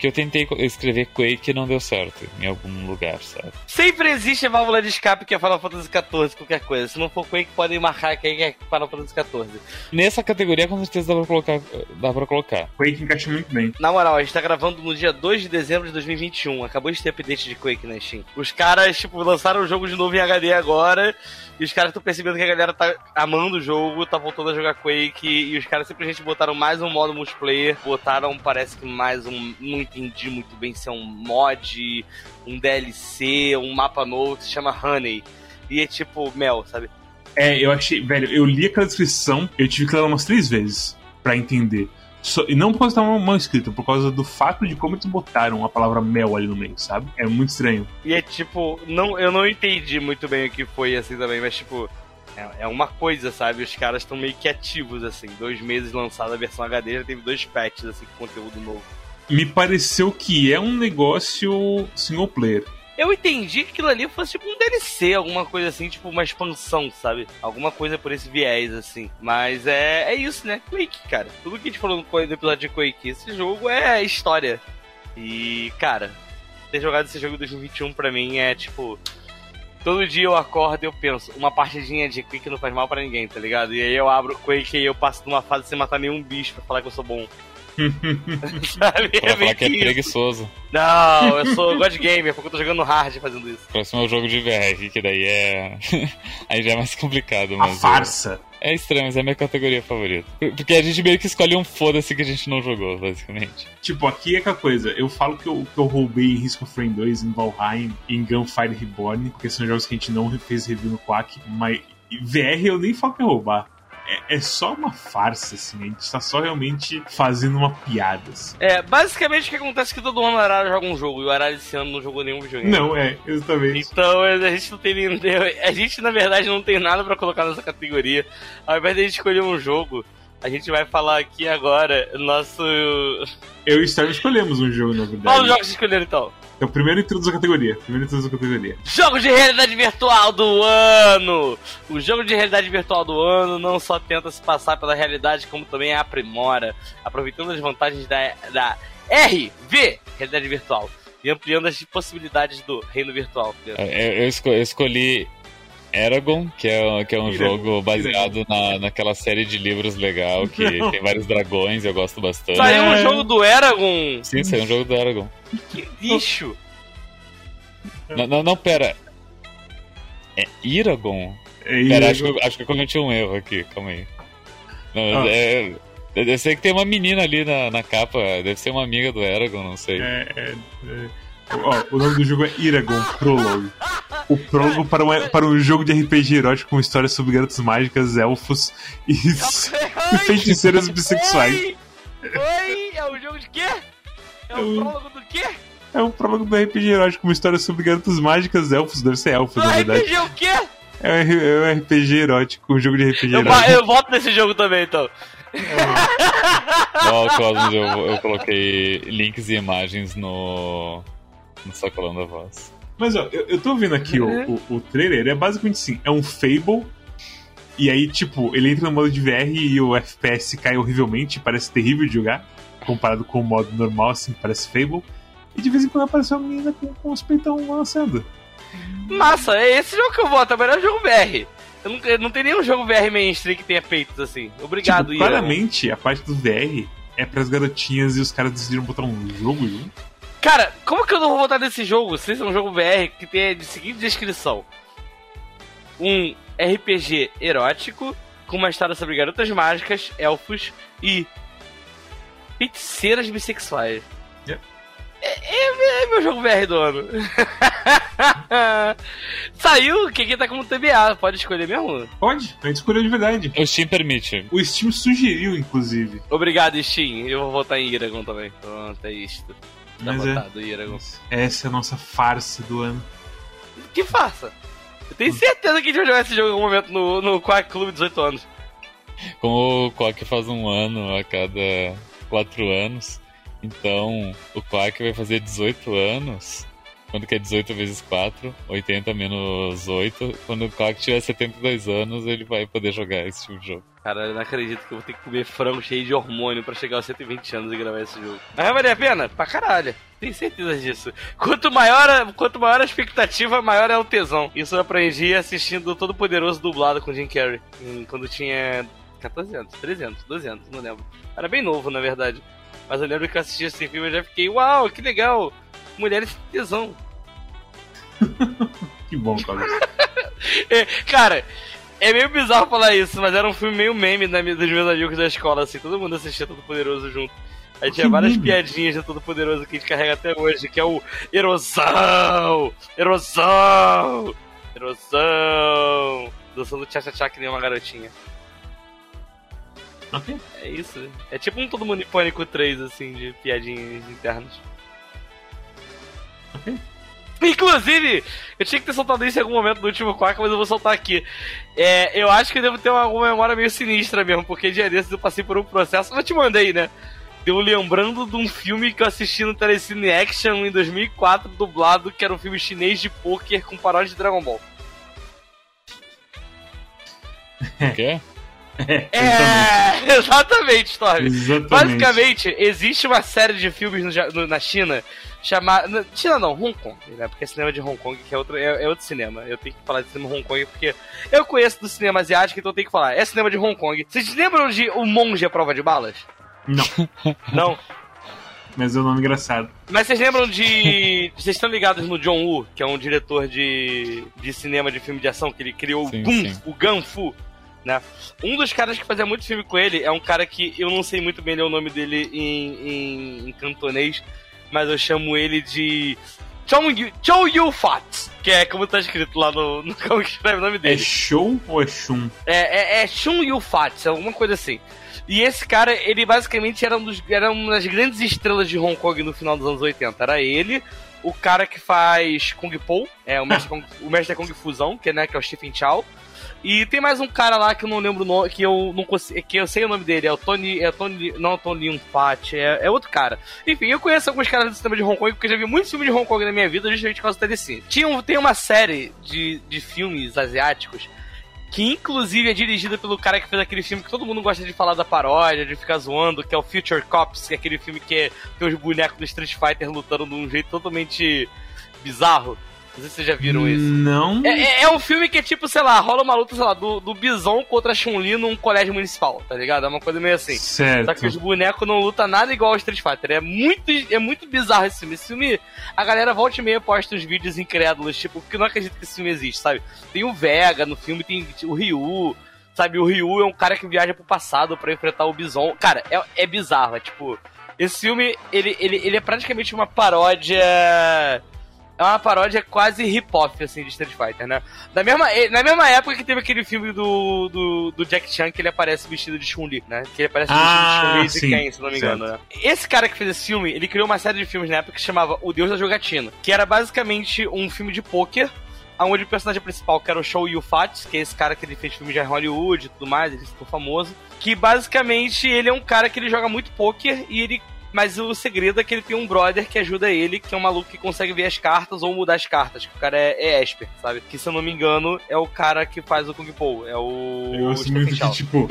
que eu tentei escrever Quake e não deu certo em algum lugar, sabe? Sempre existe a válvula de escape que é Final Fantasy XIV, qualquer coisa. Se não for Quake, podem marcar que é Final Fantasy XIV. Nessa categoria, com certeza dá pra colocar. Dá pra colocar. Quake encaixa muito bem. Na moral, a gente tá gravando no dia 2 de dezembro de 2021. Acabou de ter update de Quake na Steam. Os caras, tipo, lançaram o jogo de novo em HD agora. E os caras estão percebendo que a galera tá amando o jogo, tá voltando a jogar Quake. E os caras simplesmente botaram mais um modo multiplayer. Botaram, parece que mais um. Não entendi muito bem se é um mod, um DLC, um mapa novo que se chama Honey. E é tipo mel, sabe? É, eu achei, velho, eu li aquela descrição, eu tive que ler umas três vezes pra entender. Só- e não por causa de estar mal escrito, por causa do fato de como eles botaram a palavra mel ali no meio, sabe? É muito estranho. E é tipo, não, eu não entendi muito bem o que foi assim também, mas tipo, é, é uma coisa, sabe? Os caras estão meio que ativos, assim. Dois meses lançada a versão HD, já teve dois patches, assim, com conteúdo novo. Me pareceu que é um negócio single player. Eu entendi que aquilo ali fosse tipo um DLC, alguma coisa assim, tipo uma expansão, sabe? Alguma coisa por esse viés, assim. Mas é, é isso, né? Quake, cara. Tudo que a gente falou no episódio de Quake, esse jogo é história. E, cara, ter jogado esse jogo em 2021 pra mim é tipo. Todo dia eu acordo e eu penso, uma partidinha de Quake não faz mal pra ninguém, tá ligado? E aí eu abro Quake e eu passo numa fase sem matar nenhum bicho pra falar que eu sou bom. (laughs) Sabe? Pra É falar que é preguiçoso. Não, eu sou God Gamer, porque eu tô jogando hard fazendo isso. O próximo é o jogo de VR, que daí é. (laughs) Aí já é mais complicado, A mas. farsa. É estranho, mas é a minha categoria favorita. Porque a gente meio que escolhe um foda-se que a gente não jogou, basicamente. Tipo, aqui é aquela coisa, eu falo que eu, que eu roubei em Risk of Rain 2, em Valheim, em Gunfire Reborn, porque são jogos que a gente não fez review no Quack, mas VR eu nem falo que é roubar. É, é só uma farsa, assim, a gente tá só realmente fazendo uma piada. Assim. É, basicamente o que acontece é que todo ano o Arara joga um jogo, e o Arara esse ano não jogou nenhum videogame. Não, é, exatamente. Então a gente não tem nem. A gente, na verdade, não tem nada pra colocar nessa categoria. Ao invés de a gente escolher um jogo, a gente vai falar aqui agora nosso. Eu e o Star escolhemos um jogo, na Qual os verdade. jogos escolheram então? Então, primeiro introduz a categoria. Primeiro introduz a categoria. Jogo de realidade virtual do ano! O jogo de realidade virtual do ano não só tenta se passar pela realidade, como também a aprimora, aproveitando as vantagens da, da RV, realidade virtual, e ampliando as possibilidades do reino virtual. É, Eu, eu esco- eu escolhi Eragon, que é, que é um jogo baseado na, naquela série de livros legal, que Não. tem vários dragões, eu gosto bastante. Saiu um É. jogo do Eragon! Sim, saiu um jogo do Eragon. Que bicho! Não, não, não, pera. É Iragon? É, Pera, e- acho que, eu- acho que eu cometi um erro aqui, calma aí. Não, Ah. é, eu eu sei que tem uma menina ali na, na capa, deve ser uma amiga do Eragon, não sei. É, é, é. Ó, o nome do jogo é Iragon Prologue. O prólogo para um, para um jogo de RPG erótico com histórias sobre garotas mágicas, elfos e, e (laughs) feiticeiras bissexuais. Oi! Oi! É um jogo de quê? É um Eu- prólogo do quê? É um prólogo do RPG erótico com histórias sobre garotas mágicas, elfos, deve ser elfos, na verdade. RPG o quê? É um, é um RPG erótico, um jogo de RPG Eu, erótico. eu voto nesse jogo também, então. Ó, Cosmos, eu, eu coloquei links e imagens no. no Sacolão da Voz. Mas ó, eu, eu tô vendo aqui o, o, o trailer, ele é basicamente assim, é um Fable. E aí, tipo, ele entra no modo de VR e o FPS cai horrivelmente, parece terrível de jogar, comparado com o modo normal, assim, parece Fable. E de vez em quando aparece uma menina com, com os peitão lançando. Massa, é esse jogo que eu voto, é o melhor jogo VR. Eu não, eu não tem nenhum jogo VR mainstream que tenha peitos assim. Obrigado, tipo, Ian. claramente, a parte do VR é pras garotinhas e os caras decidiram botar um jogo junto. Cara, como que eu não vou votar nesse jogo? Se esse é um jogo VR que tem a seguinte descrição: um RPG erótico com uma história sobre garotas mágicas, elfos e feiticeiras bissexuais. Yep. É, é, é, meu jogo VR do ano. (laughs) Saiu, quem que tá como TBA? Pode escolher mesmo? Pode, a gente escolheu de verdade. O Steam permite. O Steam sugeriu, inclusive. Obrigado, Steam. Eu vou votar em Iragon também. Pronto, é isto. Tá Mas é. Essa é a nossa farsa do ano. Que faça. Eu tenho certeza que a gente vai jogar esse jogo em algum momento no, no Quack Clube 18 anos. Como o Quack faz um ano a cada quatro anos, então o Quack vai fazer 18 anos. Quando que é 18 vezes 4, 80 menos 8. Quando o Quack tiver 72 anos, ele vai poder jogar esse tipo de jogo. Cara, eu não acredito que eu vou ter que comer frango cheio de hormônio pra chegar aos 120 anos e gravar esse jogo. Mas vai valer a pena? Pra caralho. Tenho certeza disso. Quanto maior, a, quanto maior a expectativa, maior é o tesão. Isso eu aprendi assistindo Todo Poderoso dublado com Jim Carrey. Quando tinha 14 anos, 13 anos, 12 anos, não lembro. Era bem novo, na verdade. Mas eu lembro que eu assisti esse filme e já fiquei, uau, que legal. Mulheres tesão. (laughs) Que bom, Carlos. (laughs) É, cara, é meio bizarro falar isso, mas era um filme meio meme na, dos meus amigos da escola, assim, todo mundo assistia Todo Poderoso junto. Aí tinha várias piadinhas de Todo Poderoso que a gente carrega até hoje, que é o erosão, erosão, erosão, dançando tchá-tchá-tchá que nem uma garotinha. ok. É isso. É tipo um Todo Mundo em Pânico 3, assim, de piadinhas internas. Ok. (laughs) Inclusive, eu tinha que ter soltado isso em algum momento no último Quack, mas eu vou soltar aqui. É, eu acho que eu devo ter uma, alguma memória meio sinistra mesmo, porque dia desses eu passei por um processo. Eu te mandei, né? Deu lembrando de um filme que eu assisti no Telecine Action em 2004, dublado, que era um filme chinês de poker com paródia de Dragon Ball. O quê? (laughs) É, exatamente, (laughs) Storm. Exatamente. Basicamente, existe uma série de filmes no no- na China chamada. na- China não, Hong Kong, né? Porque é cinema de Hong Kong, que é outro, é, é outro cinema. Eu tenho que falar de cinema Hong Kong porque eu conheço do cinema asiático, então eu tenho que falar. É cinema de Hong Kong. Vocês lembram de O Monge à Prova de Balas? Não, (laughs) Não. mas é um nome engraçado. Mas vocês lembram de. Vocês estão ligados no John Woo, que é um diretor de, de cinema de filme de ação, que ele criou Sim, o Gun, sim. o né? Um dos caras que fazia muito filme com ele é um cara que eu não sei muito bem ler o nome dele em, em, em cantonês, mas eu chamo ele de. Chou Yu, Chou Yu Fat, que é como tá escrito lá no, no (laughs) como que escreve o nome É dele. show ou é chum? É, é, é Shun Yu Fat, alguma coisa assim. E esse cara, ele basicamente era, um dos, era uma das grandes estrelas de Hong Kong no final dos anos 80. Era ele, o cara que faz Kung Po, é o mestre, (laughs) Kung, o mestre da Kung Fusão, que, é, né, que é o Stephen Chow. E tem mais um cara lá que eu não lembro o nome, que eu não consigo, que eu sei o nome dele, é o Tony, é o Tony, não Tony Yun Fat, é, é outro cara. Enfim, eu conheço alguns caras do sistema de Hong Kong, porque eu já vi muitos filmes de Hong Kong na minha vida, justamente por causa do telecine. Tinha, um- tem uma série de, de filmes asiáticos que inclusive é dirigida pelo cara que fez aquele filme que todo mundo gosta de falar da paródia, de ficar zoando, que é o Future Cops, que é aquele filme que é, tem os bonecos do Street Fighter lutando de um jeito totalmente bizarro. Não sei se vocês já viram isso. Não. É, é- é um filme que é tipo, sei lá, rola uma luta, sei lá, do, do Bison contra a Chun-Li num colégio municipal, tá ligado? É uma coisa meio assim. Certo. Só que os bonecos não lutam nada igual ao Street Fighter. É muito, é muito bizarro esse filme. Esse filme, a galera volta e meia posta uns vídeos incrédulos, tipo, porque eu não acredito que esse filme existe, sabe? Tem o Vega no filme, tem o Ryu, sabe? O Ryu é um cara que viaja pro passado pra enfrentar o Bison. Cara, é, é bizarro, é tipo. Esse filme, ele, ele, ele é praticamente uma paródia. É uma paródia quase hip-hop, assim, de Street Fighter, né? Na mesma, na mesma época que teve aquele filme do, do, do Jack Chan, que ele aparece vestido de Chun-Li, né? Que ele aparece Ah, vestido de Chun-Li de sim, Ken, se não me engano, né? Esse cara que fez esse filme, ele criou uma série de filmes na época que se chamava O Deus da Jogatina, que era basicamente um filme de pôquer, onde o personagem principal, que era o Show Yu Fat, que é esse cara que ele fez filmes de Hollywood e tudo mais, ele ficou famoso, que basicamente ele é um cara que ele joga muito pôquer e ele mas o segredo é que ele tem um brother que ajuda ele, que é um maluco que consegue ver as cartas ou mudar as cartas. Que o cara é, é Esper, sabe? Que se eu não me engano é o cara que faz o Kung Po. É o. Eu gosto muito que, tipo,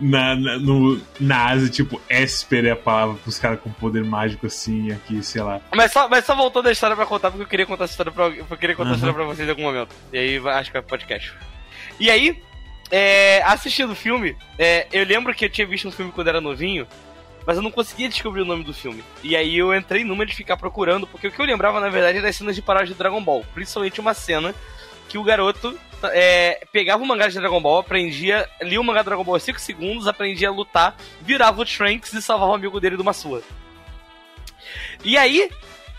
na, na, no, na Ásia, tipo, Esper é a palavra pros caras com poder mágico assim, aqui, sei lá. Mas só, mas só voltando a história pra contar, porque eu queria contar essa história pra, eu queria contar Uhum. história pra vocês em algum momento. E aí acho que é podcast. E aí, é, assistindo o filme, é, eu lembro que eu tinha visto um filme quando era novinho, mas eu não conseguia descobrir o nome do filme. E aí eu entrei numa de ficar procurando, porque o que eu lembrava, na verdade, era as cenas de paródia de Dragon Ball. Principalmente uma cena que o garoto é, pegava o mangá de Dragon Ball, aprendia, lia o mangá de Dragon Ball em 5 segundos, aprendia a lutar, virava o Trunks e salvava o amigo dele de uma sua. E aí,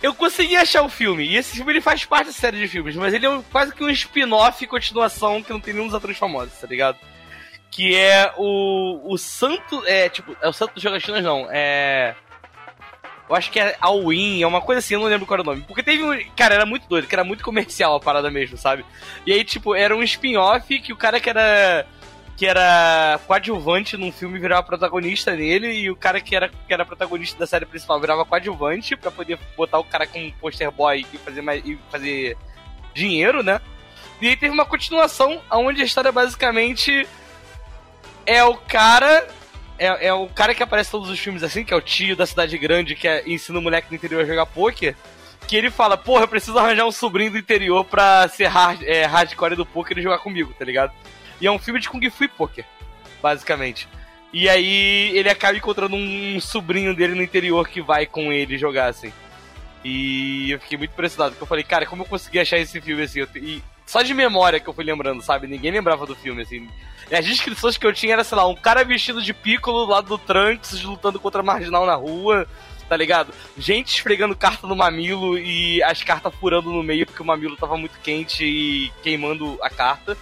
eu consegui achar o filme. E esse filme ele faz parte da série de filmes, mas ele é quase que um spin-off continuação que não tem nenhum dos atores famosos, tá ligado? Que é o, o Santo. É, tipo, é o Santo dos Jogatinas, não. É. Eu acho que é All-In, é uma coisa assim, eu não lembro qual era o nome. Porque teve um. Cara, era muito doido, que era muito comercial a parada mesmo, sabe? E aí, tipo, era um spin-off que o cara que era. Que era coadjuvante num filme virava protagonista nele, e o cara que era, que era protagonista da série principal virava coadjuvante pra poder botar o cara como poster boy e fazer, mais, e fazer dinheiro, né? E aí teve uma continuação onde a história basicamente é o cara é, é o cara que aparece em todos os filmes assim, que é o tio da cidade grande que é, ensina o moleque do interior a jogar poker. Que ele fala, porra, eu preciso arranjar um sobrinho do interior pra ser hard, é, hardcore do poker e jogar comigo, tá ligado? E é um filme de Kung Fu Poker, basicamente. E aí ele acaba encontrando um sobrinho dele no interior que vai com ele jogar, assim. E eu fiquei muito impressionado, porque eu falei, cara, como eu consegui achar esse filme assim? E só de memória que eu fui lembrando, sabe? Ninguém lembrava do filme, assim. E as descrições que eu tinha era, sei lá, um cara vestido de piccolo do lado do Trunks lutando contra marginal na rua, tá ligado? Gente esfregando carta no mamilo e as cartas furando no meio porque o mamilo tava muito quente e queimando a carta.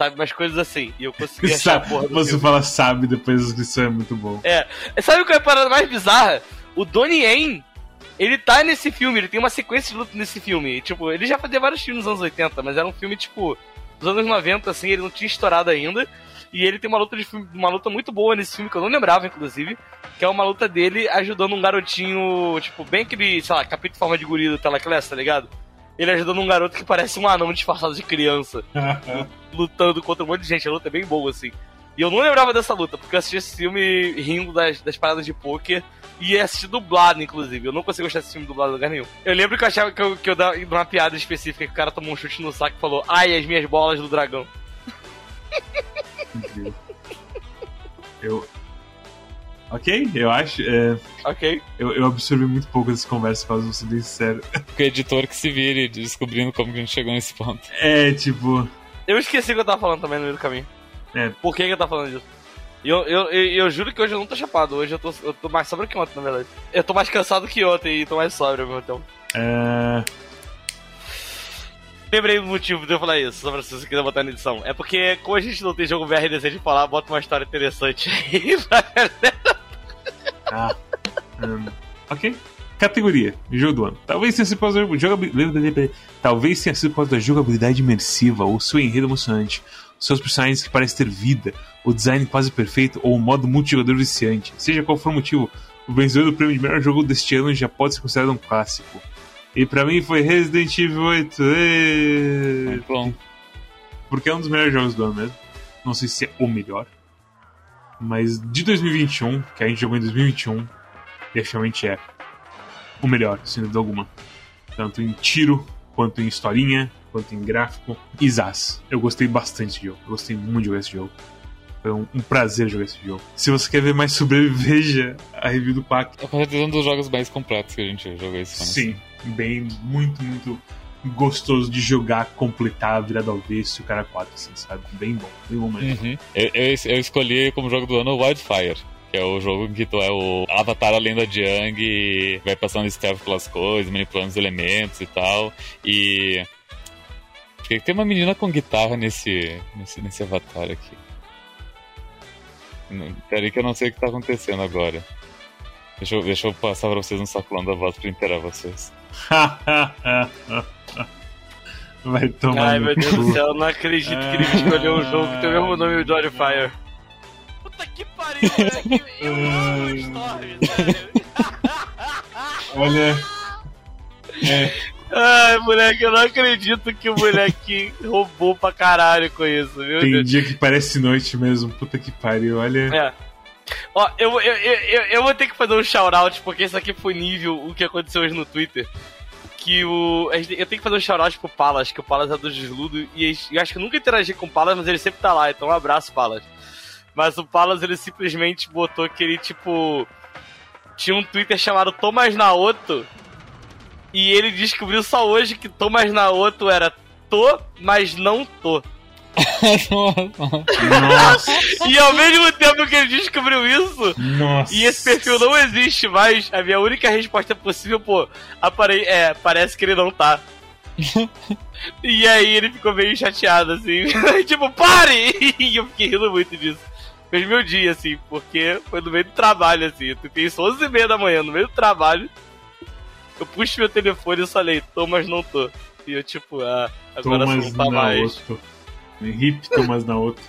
Sabe, umas coisas assim. E eu consegui (laughs) achar a porra Você filme. fala sabe depois descrição, é muito bom. É. Sabe qual é a parada mais bizarra? O Donnie Yen, ele tá nesse filme, ele tem uma sequência de luta nesse filme. Tipo, ele já fazia vários filmes nos anos 80, mas era um filme, tipo, dos anos 90, assim, ele não tinha estourado ainda. E ele tem uma luta de filme, uma luta muito boa nesse filme que eu não lembrava, inclusive. Que é uma luta dele ajudando um garotinho, tipo, bem aquele, sei lá, capítulo forma de guri do Telaclass, tá ligado? Ele ajudando um garoto que parece um anão disfarçado de criança, (laughs) lutando contra um monte de gente. A luta é bem boa, assim. E eu não lembrava dessa luta, porque eu assisti esse filme rindo das, das paradas de poker e assisti dublado, inclusive. Eu não consigo achar esse filme dublado em lugar nenhum. Eu lembro que eu achava que eu, que eu dava uma piada específica que o cara tomou um chute no saco e falou: Ai, as minhas bolas do dragão. (laughs) Eu. Ok, eu acho. é, Ok? eu, eu absorvi muito pouco dessa conversa, pra ser bem sincero. O editor que se vire descobrindo como que a gente chegou nesse ponto. É, tipo. Eu esqueci o que eu tava falando também no meio do caminho. É. Por que, que eu tava falando disso? Eu, eu, eu, eu juro que hoje eu não tô chapado. Hoje eu tô, eu tô mais sóbrio que ontem, na verdade. Eu tô mais cansado que ontem e tô mais sóbrio ao mesmo tempo. É, Lembrei do motivo de eu falar isso, só pra se você quiser botar na edição. É porque, como a gente não tem jogo VR decente de falar, bota uma história interessante aí (laughs) pra ah, hum, ok. Categoria: Jogo do ano. Talvez tenha sido por causa da jogabilidade. Talvez tenha sido por causa da jogabilidade imersiva, ou seu enredo emocionante, seus personagens que parecem ter vida, o design quase perfeito, ou o modo multijogador viciante. Seja qual for o motivo, o vencedor do prêmio de melhor jogo deste ano já pode ser considerado um clássico. E pra mim foi Resident Evil 8. Êêê! Muito bom. porque é um dos melhores jogos do ano mesmo. Não sei se é o melhor. Mas de 2021, que a gente jogou em 2021, definitivamente é o melhor, sem dúvida alguma. Tanto em tiro, quanto em historinha, quanto em gráfico. Isas. Eu gostei bastante desse jogo. Eu gostei muito de jogar esse jogo. Foi um, um prazer jogar esse jogo. Se você quer ver mais (laughs) sobre ele, veja a review do Pac. É um dos jogos mais completos que a gente jogou esse ano. Sim, bem, muito, muito gostoso de jogar, completar, virado ao avesso, o cara 4, assim, sabe? Bem bom, bem bom mesmo. Uhum. Eu, eu, eu escolhi como jogo do ano o Wildfire. Que é o jogo em que tu é o Avatar além da Jiang e vai passando stealth pelas coisas, manipulando os elementos e tal. E. Tem uma menina com guitarra nesse, nesse, nesse avatar aqui. Peraí que eu não sei o que tá acontecendo agora. Deixa eu, deixa eu passar pra vocês um sacolão da voz pra inteirar vocês. (laughs) Vai tomar Ai, no meu Deus cu. do céu, eu não acredito que ele escolheu um jogo que tem o mesmo nome do Fire. Puta que pariu, moleque. Eu amo (laughs) Storm, sério. (laughs) Olha. É, Ai, moleque, eu não acredito que o moleque (laughs) roubou pra caralho com isso, viu? tem Deus? dia que parece noite mesmo. Puta que pariu, olha. É. Ó, eu, eu, eu, eu, vou ter que fazer um shout-out, porque isso aqui foi nível o que aconteceu hoje no Twitter. Que o. Eu tenho que fazer um shout-out pro Palas, que o Palas é do Desludo, e eu acho que eu nunca interagi com o Palas, mas ele sempre tá lá, então um abraço, Palas. Mas o Palas, ele simplesmente botou que ele, tipo. tinha um Twitter chamado Thomas Naoto. E ele descobriu só hoje que Thomas Naoto era tô, mas não tô. (laughs) Nossa, E ao mesmo tempo que ele descobriu isso, nossa. e esse perfil não existe mais, a minha única resposta possível, pô, apare é, parece que ele não tá. (laughs) e aí ele ficou meio chateado, assim, (laughs) tipo, pare! E eu fiquei rindo muito disso. Fez meu dia, assim, porque foi no meio do trabalho, assim. Eu isso 11 e meia da manhã, no meio do trabalho. Eu puxo meu telefone e falei, tô, mas não tô. E eu, tipo, ah, agora Thomas não tá mais. Naoto. Hip Thomas Naoto.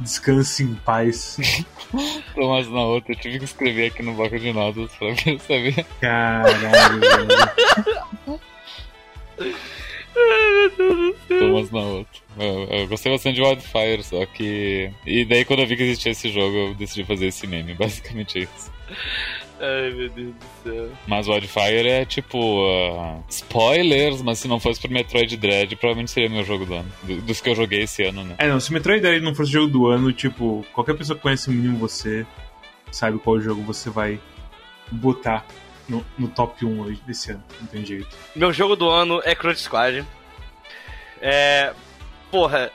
Descanse em paz. (laughs) Thomas na outra, eu tive que escrever aqui no bloco de notas pra ver saber. Caralho, velho. Thomas na outra. Eu, eu gostei bastante de Wildfire, só que. E daí quando eu vi que existia esse jogo, eu decidi fazer esse meme. Basicamente é isso. Ai, meu Deus do céu. Mas Wildfire é tipo. ah, spoilers, mas se não fosse pro Metroid Dread, provavelmente seria meu jogo do ano. Do- dos que eu joguei esse ano, né? É, não, se Metroid Dread não fosse o jogo do ano, tipo, qualquer pessoa que conhece o mínimo você sabe qual jogo você vai botar no, no top 1 hoje desse ano. Não tem jeito. Meu jogo do ano é Crunch Squad. É. Porra.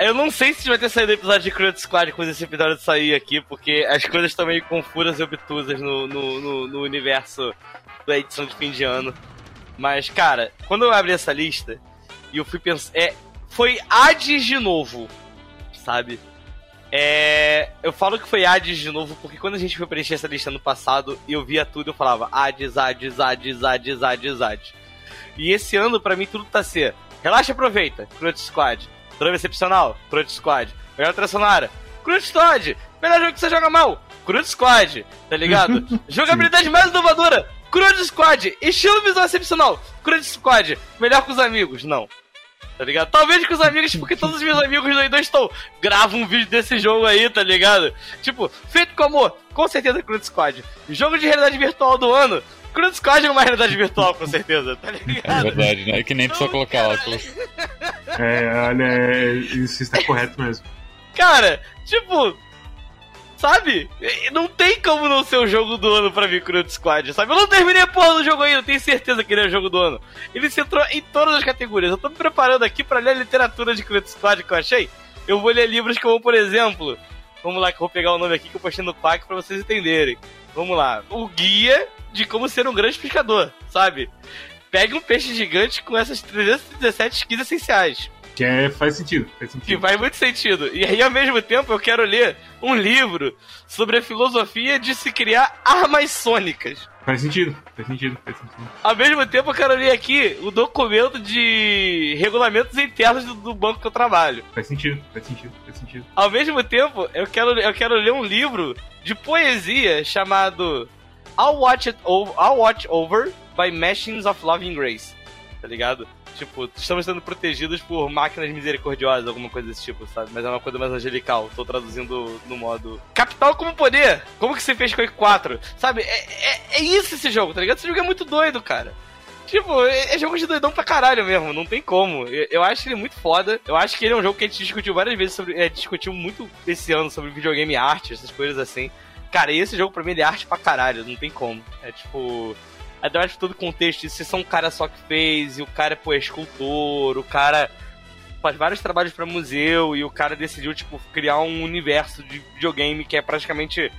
Eu não sei se vai ter saído o episódio de Crunch Squad quando esse episódio sair aqui, porque as coisas estão meio confusas e obtusas no, no, no, no universo da edição de fim de ano. Mas, cara, quando eu abri essa lista e eu fui pensar. É, foi Hades de novo, sabe? É, eu falo que foi Hades de novo porque quando a gente foi preencher essa lista no passado eu via tudo, eu falava Hades, Hades, Hades, Hades, Hades, Hades. E esse ano, pra mim, tudo tá ser. Relaxa e aproveita. Crunch Squad. Drama excepcional. Crunch Squad. Melhor trilha sonora. Crunch Squad. Melhor jogo que você joga mal. Crunch Squad. Tá ligado? (laughs) Jogabilidade mais inovadora. Crunch Squad. Estilo visual excepcional. Crunch Squad. Melhor com os amigos. Não. Tá ligado? Talvez com os amigos, porque todos os meus amigos ainda estão. Grava um vídeo desse jogo aí, tá ligado? Tipo, feito com amor, com certeza Crunch Squad. Jogo de realidade virtual do ano. Crunch Squad é uma realidade virtual, com certeza, tá É ligado? verdade, né? É que nem precisa colocar óculos. É, olha, é, isso está correto mesmo. Cara, tipo. Sabe? Não tem como não ser o jogo do ano pra mim, Crunch Squad, sabe? Eu não terminei a porra do jogo ainda, eu tenho certeza que ele é o jogo do ano. Ele se entrou em todas as categorias. Eu tô me preparando aqui pra ler a literatura de Crunch Squad que eu achei. Eu vou ler livros como, por exemplo. Vamos lá, que eu vou pegar o nome aqui que eu postei no PAC pra vocês entenderem. Vamos lá. O guia de como ser um grande pescador, sabe? Pegue um peixe gigante com essas 317 skills essenciais. Que é, faz sentido, faz Que sentido. faz muito sentido. E aí, ao mesmo tempo, eu quero ler um livro sobre a filosofia de se criar armas sônicas. Faz sentido, faz sentido, faz sentido. Ao mesmo tempo, eu quero ler aqui o documento de regulamentos internos do, do banco que eu trabalho. Faz sentido, faz sentido, faz sentido. Ao mesmo tempo, eu quero, eu quero ler um livro de poesia chamado I'll Watch It Over, I'll Watch Over by Machines of Loving Grace. Tá ligado? Tipo, estamos sendo protegidos por máquinas misericordiosas, alguma coisa desse tipo, sabe? Mas é uma coisa mais angelical. Tô traduzindo no modo. Capital como poder! Como que você fez com o 4? Sabe? É, é, é isso esse jogo, tá ligado? Esse jogo é muito doido, cara. Tipo, é, é jogo de doidão pra caralho mesmo, não tem como. Eu, acho ele muito foda. Eu acho que ele é um jogo que a gente discutiu várias vezes sobre. É, discutiu muito esse ano sobre videogame arte, essas coisas assim. Cara, esse jogo pra mim ele é arte pra caralho, não tem como. É tipo. Ainda por todo contexto, se são um cara só que fez, e o cara pô, é escultor, o cara faz vários trabalhos pra museu, e o cara decidiu, tipo, criar um universo de videogame que é praticamente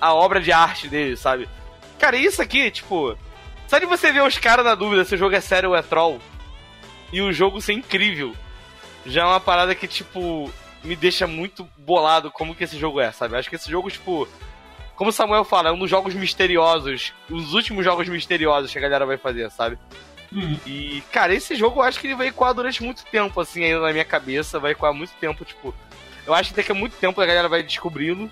a obra de arte dele, sabe? Cara, isso aqui, tipo. Só de você ver os caras na dúvida se o jogo é sério ou é troll, e o jogo ser incrível, já é uma parada que, tipo, me deixa muito bolado como que esse jogo é, sabe? Acho que esse jogo, tipo. Como o Samuel fala, é um dos jogos misteriosos, os últimos jogos misteriosos que a galera vai fazer, sabe? Uhum. E, cara, esse jogo eu acho que ele vai ecoar durante muito tempo, assim, ainda na minha cabeça. Vai ecoar muito tempo, tipo. Eu acho que daqui a muito tempo a galera vai descobrindo.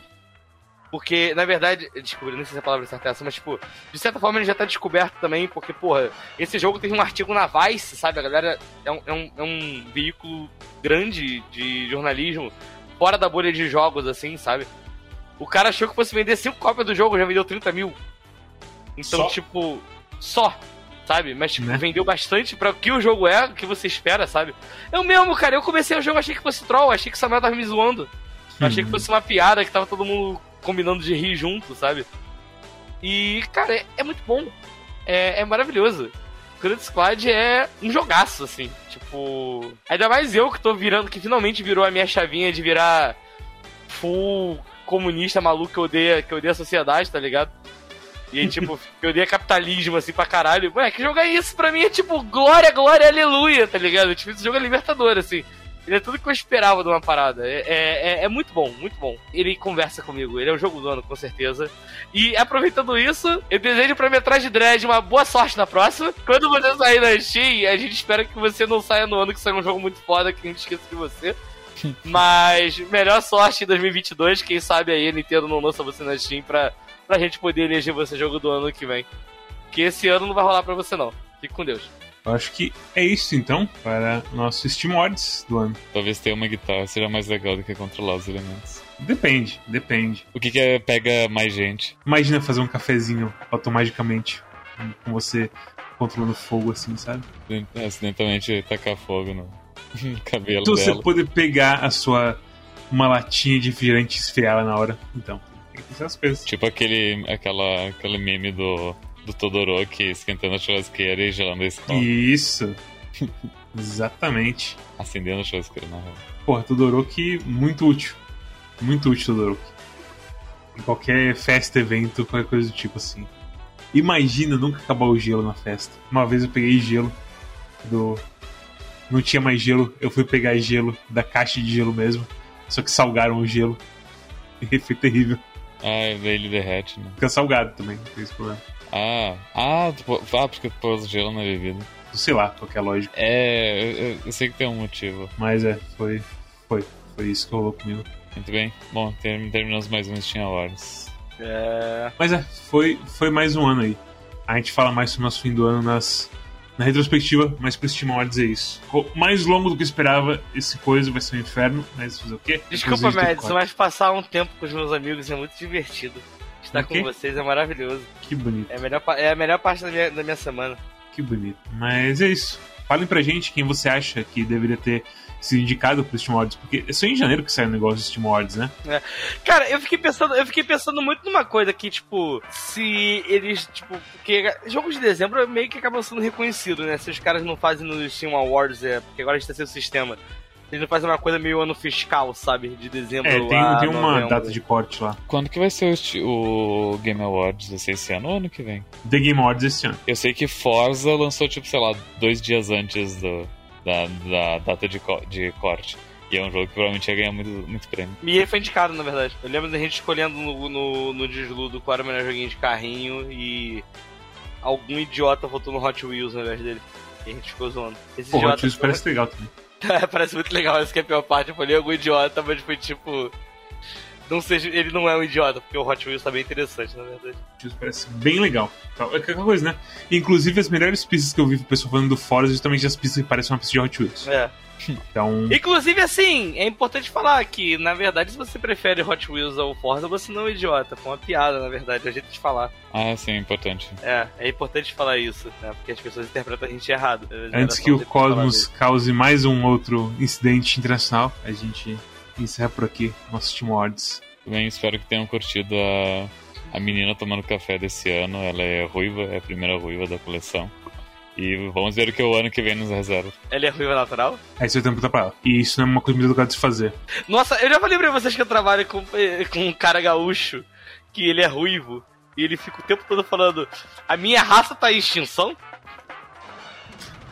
Porque, na verdade, descobrir, não sei se a palavra certa é essa, mas, tipo, de certa forma ele já tá descoberto também, porque, porra, esse jogo teve um artigo na Vice, sabe? A galera é um, é um, é um veículo grande de jornalismo, fora da bolha de jogos, assim, sabe? O cara achou que fosse vender 5 cópias do jogo, já vendeu 30 mil. Então, Só? tipo, só, sabe? Mas, tipo, Né? vendeu bastante pra o que o jogo é, o que você espera, sabe? Eu mesmo, cara, eu comecei o jogo, achei que fosse troll, achei que o Samuel tava me zoando. Eu achei que Uhum. fosse uma piada, que tava todo mundo combinando de rir junto, sabe? E, cara, é, é muito bom. É, é maravilhoso. Crud Squad é um jogaço, assim. Tipo. Ainda mais eu que tô virando, que finalmente virou a minha chavinha de virar full comunista maluco que odeia, que odeia a sociedade, tá ligado? E aí, tipo, (laughs) que odeia capitalismo, assim, pra caralho. Ué, que jogo é isso? Pra mim é tipo, glória, glória, aleluia, tá ligado? Tipo, esse jogo é libertador, assim. Ele é tudo que eu esperava de uma parada. É, é, é, muito bom, muito bom. Ele conversa comigo, ele é um jogo do ano, com certeza. E aproveitando isso, eu desejo pra Metragem Dread uma boa sorte na próxima. Quando você sair da Steam, a gente espera que você não saia no ano que saia um jogo muito foda, que a gente esqueça de você. (laughs) Mas melhor sorte em 2022, quem sabe aí a Nintendo não lança você na Steam pra, pra gente poder eleger você jogo do ano que vem. Que esse ano não vai rolar pra você não. Fique com Deus. Eu acho que é isso então para nosso Steam Awards do ano. Talvez ter uma guitarra seja mais legal do que controlar os elementos. Depende, depende. O que, que é, pega mais gente? Imagina fazer um cafezinho automaticamente com você controlando fogo assim, sabe? Acidentalmente tacar fogo no (laughs) cabelo então, dela. você poder pegar a sua uma latinha de refrigerante e esfriar ela na hora. Então, tem que pensar as coisas. Tipo aquele, aquela, aquele meme do do Todoroki esquentando a churrasqueira e gelando a escola. Isso. (laughs) Exatamente. Acendendo a churrasqueira, na real. Porra, Todoroki, muito útil. Muito útil, Todoroki. Em qualquer festa, evento, qualquer coisa do tipo assim. Imagina nunca acabar o gelo na festa. Uma vez eu peguei gelo do. Não tinha mais gelo, eu fui pegar gelo da caixa de gelo mesmo. Só que salgaram o gelo. (laughs) E foi terrível. Ah, daí ele derrete, né? Fica salgado também, não tem esse problema. Ah, ah, ah porque tu pôs gelo na bebida. Sei lá, qualquer lógica. É, eu, eu, sei que tem um motivo. Mas é, foi, foi, foi isso que rolou comigo. Muito bem. Bom, terminamos mais um Steam Awards. É... Mas é, foi, foi mais um ano aí. A gente fala mais sobre o nosso fim do ano nas, na retrospectiva, mas pro Steam Awards é isso. Mais longo do que eu esperava, esse coisa vai ser um inferno, mas fazer o quê? Desculpa, Madison, mas passar um tempo com os meus amigos é muito divertido. Estar com vocês é maravilhoso. Que bonito. É a melhor, é a melhor parte da minha, da minha semana. Que bonito. Mas é isso. Falem pra gente quem você acha que deveria ter sido indicado pro Steam Awards, porque é só em janeiro que sai o negócio do Steam Awards, né? É. Cara, eu fiquei pensando, eu fiquei pensando muito numa coisa que, tipo, se eles, tipo, porque jogos de dezembro meio que acabam sendo reconhecidos, né? Se os caras não fazem no Steam Awards, é, porque agora a gente tá sendo o sistema. Eles fazem uma coisa meio ano fiscal, sabe? De dezembro É, tem, a tem uma novembro. data de corte lá. Quando que vai ser o, o Game Awards? Vai esse ano ou ano que vem? The Game Awards esse ano. Eu sei que Forza lançou, tipo, sei lá, dois dias antes do, da, da data de, de corte. E é um jogo que provavelmente ia ganhar muito, muito prêmio. E ele foi indicado, na verdade. Eu lembro da gente escolhendo no, no, no Desludo qual era o melhor joguinho de carrinho e algum idiota votou no Hot Wheels ao invés dele. E a gente ficou zoando. Esse Pô, Hot Wheels parece legal também. (laughs) Parece muito legal essa que é a pior parte. Eu falei algum idiota, mas foi tipo. Não seja, ele não é um idiota, porque o Hot Wheels tá bem interessante, na verdade. Hot Wheels parece bem legal. É aquela coisa, né? Inclusive, as melhores pistas que eu vi o pessoal falando do fora justamente as pistas que parecem uma pista de Hot Wheels. É. Então... Inclusive, assim, é importante falar que, na verdade, se você prefere Hot Wheels ou Forza, você não é um idiota. Foi uma piada, na verdade, é a jeito de falar. Ah, sim, é importante. É, é importante falar isso, né? Porque as pessoas interpretam a gente errado. Antes que o Cosmos cause mais um outro incidente internacional, a gente encerra por aqui nosso Team Awards. Bem, espero que tenham curtido a, a menina tomando café desse ano. Ela é ruiva, é a primeira ruiva da coleção. E vamos ver o que o ano que vem nos reserva. Ele é ruiva natural? Aí você tem que pra ela. E isso não é uma coisa muito educada de se fazer. Nossa, eu já falei pra vocês que eu trabalho com, eh, com um cara gaúcho, que ele é ruivo, e ele fica o tempo todo falando: A minha raça tá em extinção?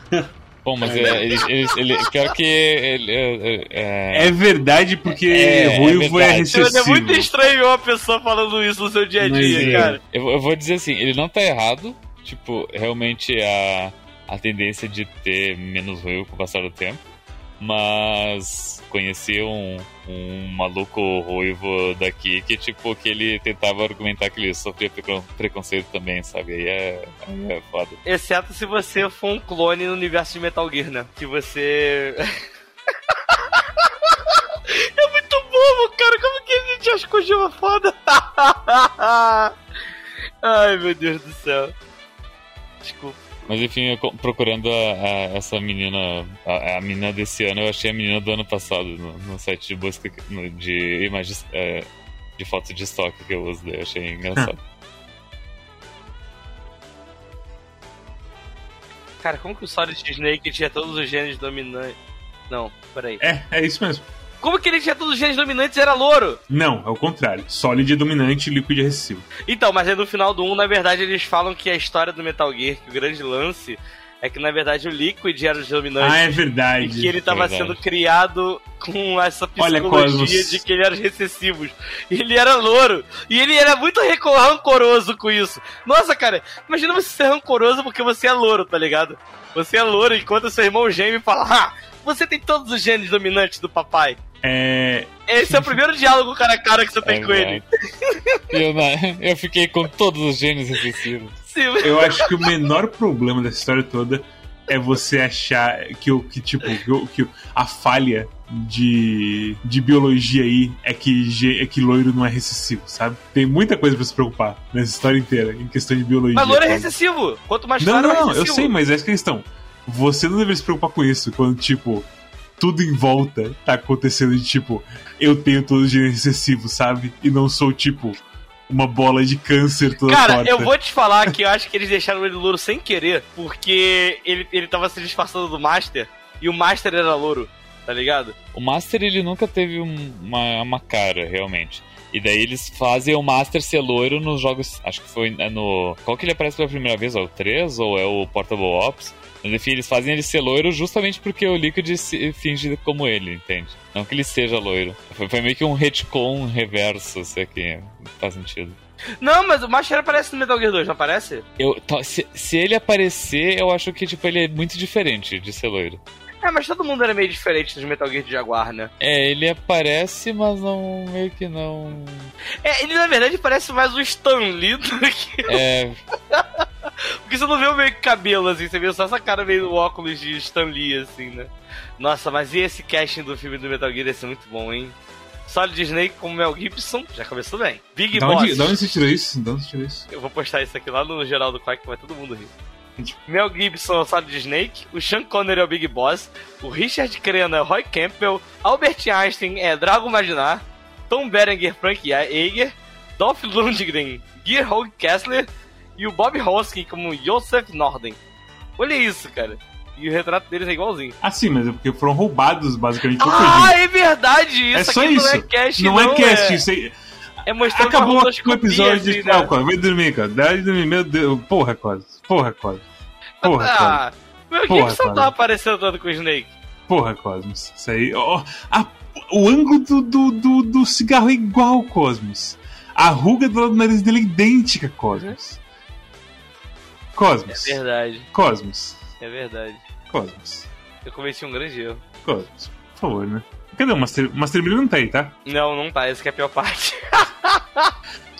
(laughs) Bom, mas é, ele, ele, ele, quero que ele, é, é, é verdade porque é, ruivo é, é recessivo. é muito estranho uma pessoa falando isso no seu dia a dia, cara. Eu, eu, vou dizer assim, ele não tá errado. Tipo, realmente a, a tendência de ter menos ruído com o passar do tempo. Mas conheci um, um maluco ruivo daqui que, tipo, que ele tentava argumentar que ele sofria preconceito também, sabe? Aí é, aí é foda. Exceto se você for um clone no universo de Metal Gear, né? Que você. (laughs) é muito bobo, cara! Como que a gente acha que o Gil é foda? (laughs) Ai, meu Deus do céu. Desculpa. Mas enfim, eu, procurando a, a, essa menina, a, a, menina desse ano, eu achei a menina do ano passado no, no site de busca no, de imagens é, de fotos de estoque que eu uso, eu achei engraçado. Cara, como que o Solid Snake tinha todos os genes dominantes? Não, peraí. É, é isso mesmo. Como que ele tinha todos os genes dominantes e era louro? Não, é o contrário. Solid é dominante, Liquid é recessivo. Então, mas aí no final do 1, na verdade, eles falam que a história do Metal Gear, que o grande lance é que na verdade o Liquid era o dominante. Ah, é verdade. E que ele estava Verdade. sendo criado com essa psicologia de que ele era recessivos. E ele era louro. E ele era muito rancoroso com isso. Nossa, cara, imagina você ser rancoroso porque você é louro, tá ligado? Você é louro enquanto seu irmão gêmeo fala: Ah, você tem todos os genes dominantes do papai. É. Esse é o primeiro diálogo cara a cara que você tem É com ele. Eu, na- eu fiquei com todos os genes excessivos. Sim, Eu acho que o menor problema dessa história toda é você achar que o que tipo que, o- que a falha de, de biologia aí é que é que loiro não é recessivo, sabe? Tem muita coisa pra se preocupar nessa história inteira em questão de biologia. mas louro é recessivo. Quanto mais Não, claro, não, mais não, eu recessivo. sei, mas essa é a questão. Você não deveria se preocupar com isso quando, tipo, tudo em volta tá acontecendo de tipo, eu tenho todos os genes recessivos, sabe? E não sou, tipo, uma bola de câncer toda Cara, torta. eu vou te falar que eu acho que eles deixaram ele louro sem querer, porque ele, ele tava se disfarçando do Master e o Master era louro, tá ligado? O Master ele nunca teve um- uma, uma cara, realmente. E daí eles fazem o Master ser loiro nos jogos. Acho que foi no. Qual que ele aparece pela primeira vez? É o 3 ou é o Portable Ops? Mas enfim, eles fazem ele ser loiro justamente porque o Liquid se finge como ele, entende? Não que ele seja loiro. Foi, foi meio que um retcon reverso, se aqui faz sentido. Não, mas o Master aparece no Metal Gear 2, não aparece? Eu, se, se ele aparecer, eu acho que tipo, ele é muito diferente de ser loiro. É, mas todo mundo era meio diferente dos Metal Gear de Jaguar, né? É, ele aparece, mas não. meio que não. É, ele na verdade parece mais o Stan Lee do que... É, (laughs) Porque você não vê o meio que cabelo, assim, você vê só essa cara meio do óculos de Stan Lee, assim, né? Nossa, mas e esse casting do filme do Metal Gear ia ser muito bom, hein? Solid Snake com Mel Gibson, já começou bem. Big Boss. onde, da onde você tirou isso? Da onde você tirou isso? Eu vou postar isso aqui lá no geral do Quack, vai todo mundo rir. Mel Gibson é o Solid Snake, o Sean Connery é o Big Boss, o Richard Crenna é o Roy Campbell, Albert Einstein é Drago Maginar, Tom Berenger Frank Yeager, Dolph Lundgren, Gear Hog Kessler e o Bob Hoskin como Joseph Norden. Olha isso, cara. E o retrato deles é igualzinho. Ah, sim, mas é porque foram roubados, basicamente. Ah, é verdade! É Isso só aqui isso. não é cast, não, é cast, isso aí. É mostrando Acabou o episódio de. assim, né? Não, vai dormir, cara. Dá de dormir, meu Deus. Porra, Cosmos. Porra, Cosmos. Porra. Ah, Mel Porra, Gibson cara. tá aparecendo tanto com o Snake. Porra, Cosmos. Isso aí. ó, a- o ângulo do, do, do, do cigarro é igual, Cosmos. A ruga do lado do nariz dele é idêntica, Cosmos. Cosmos. É verdade, Cosmos. é verdade. Cosmos. Eu cometi um grande erro. Cosmos. Por favor, né? Cadê o Master? Master Brilho não tá aí, tá? Não, não tá, essa que é a pior parte.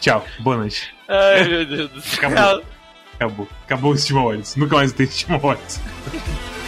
Tchau. Boa noite. Ai, meu Deus do céu. Acabou. Acabou. Acabou o Steam Awards. Nunca mais tem Steam Awards. (laughs)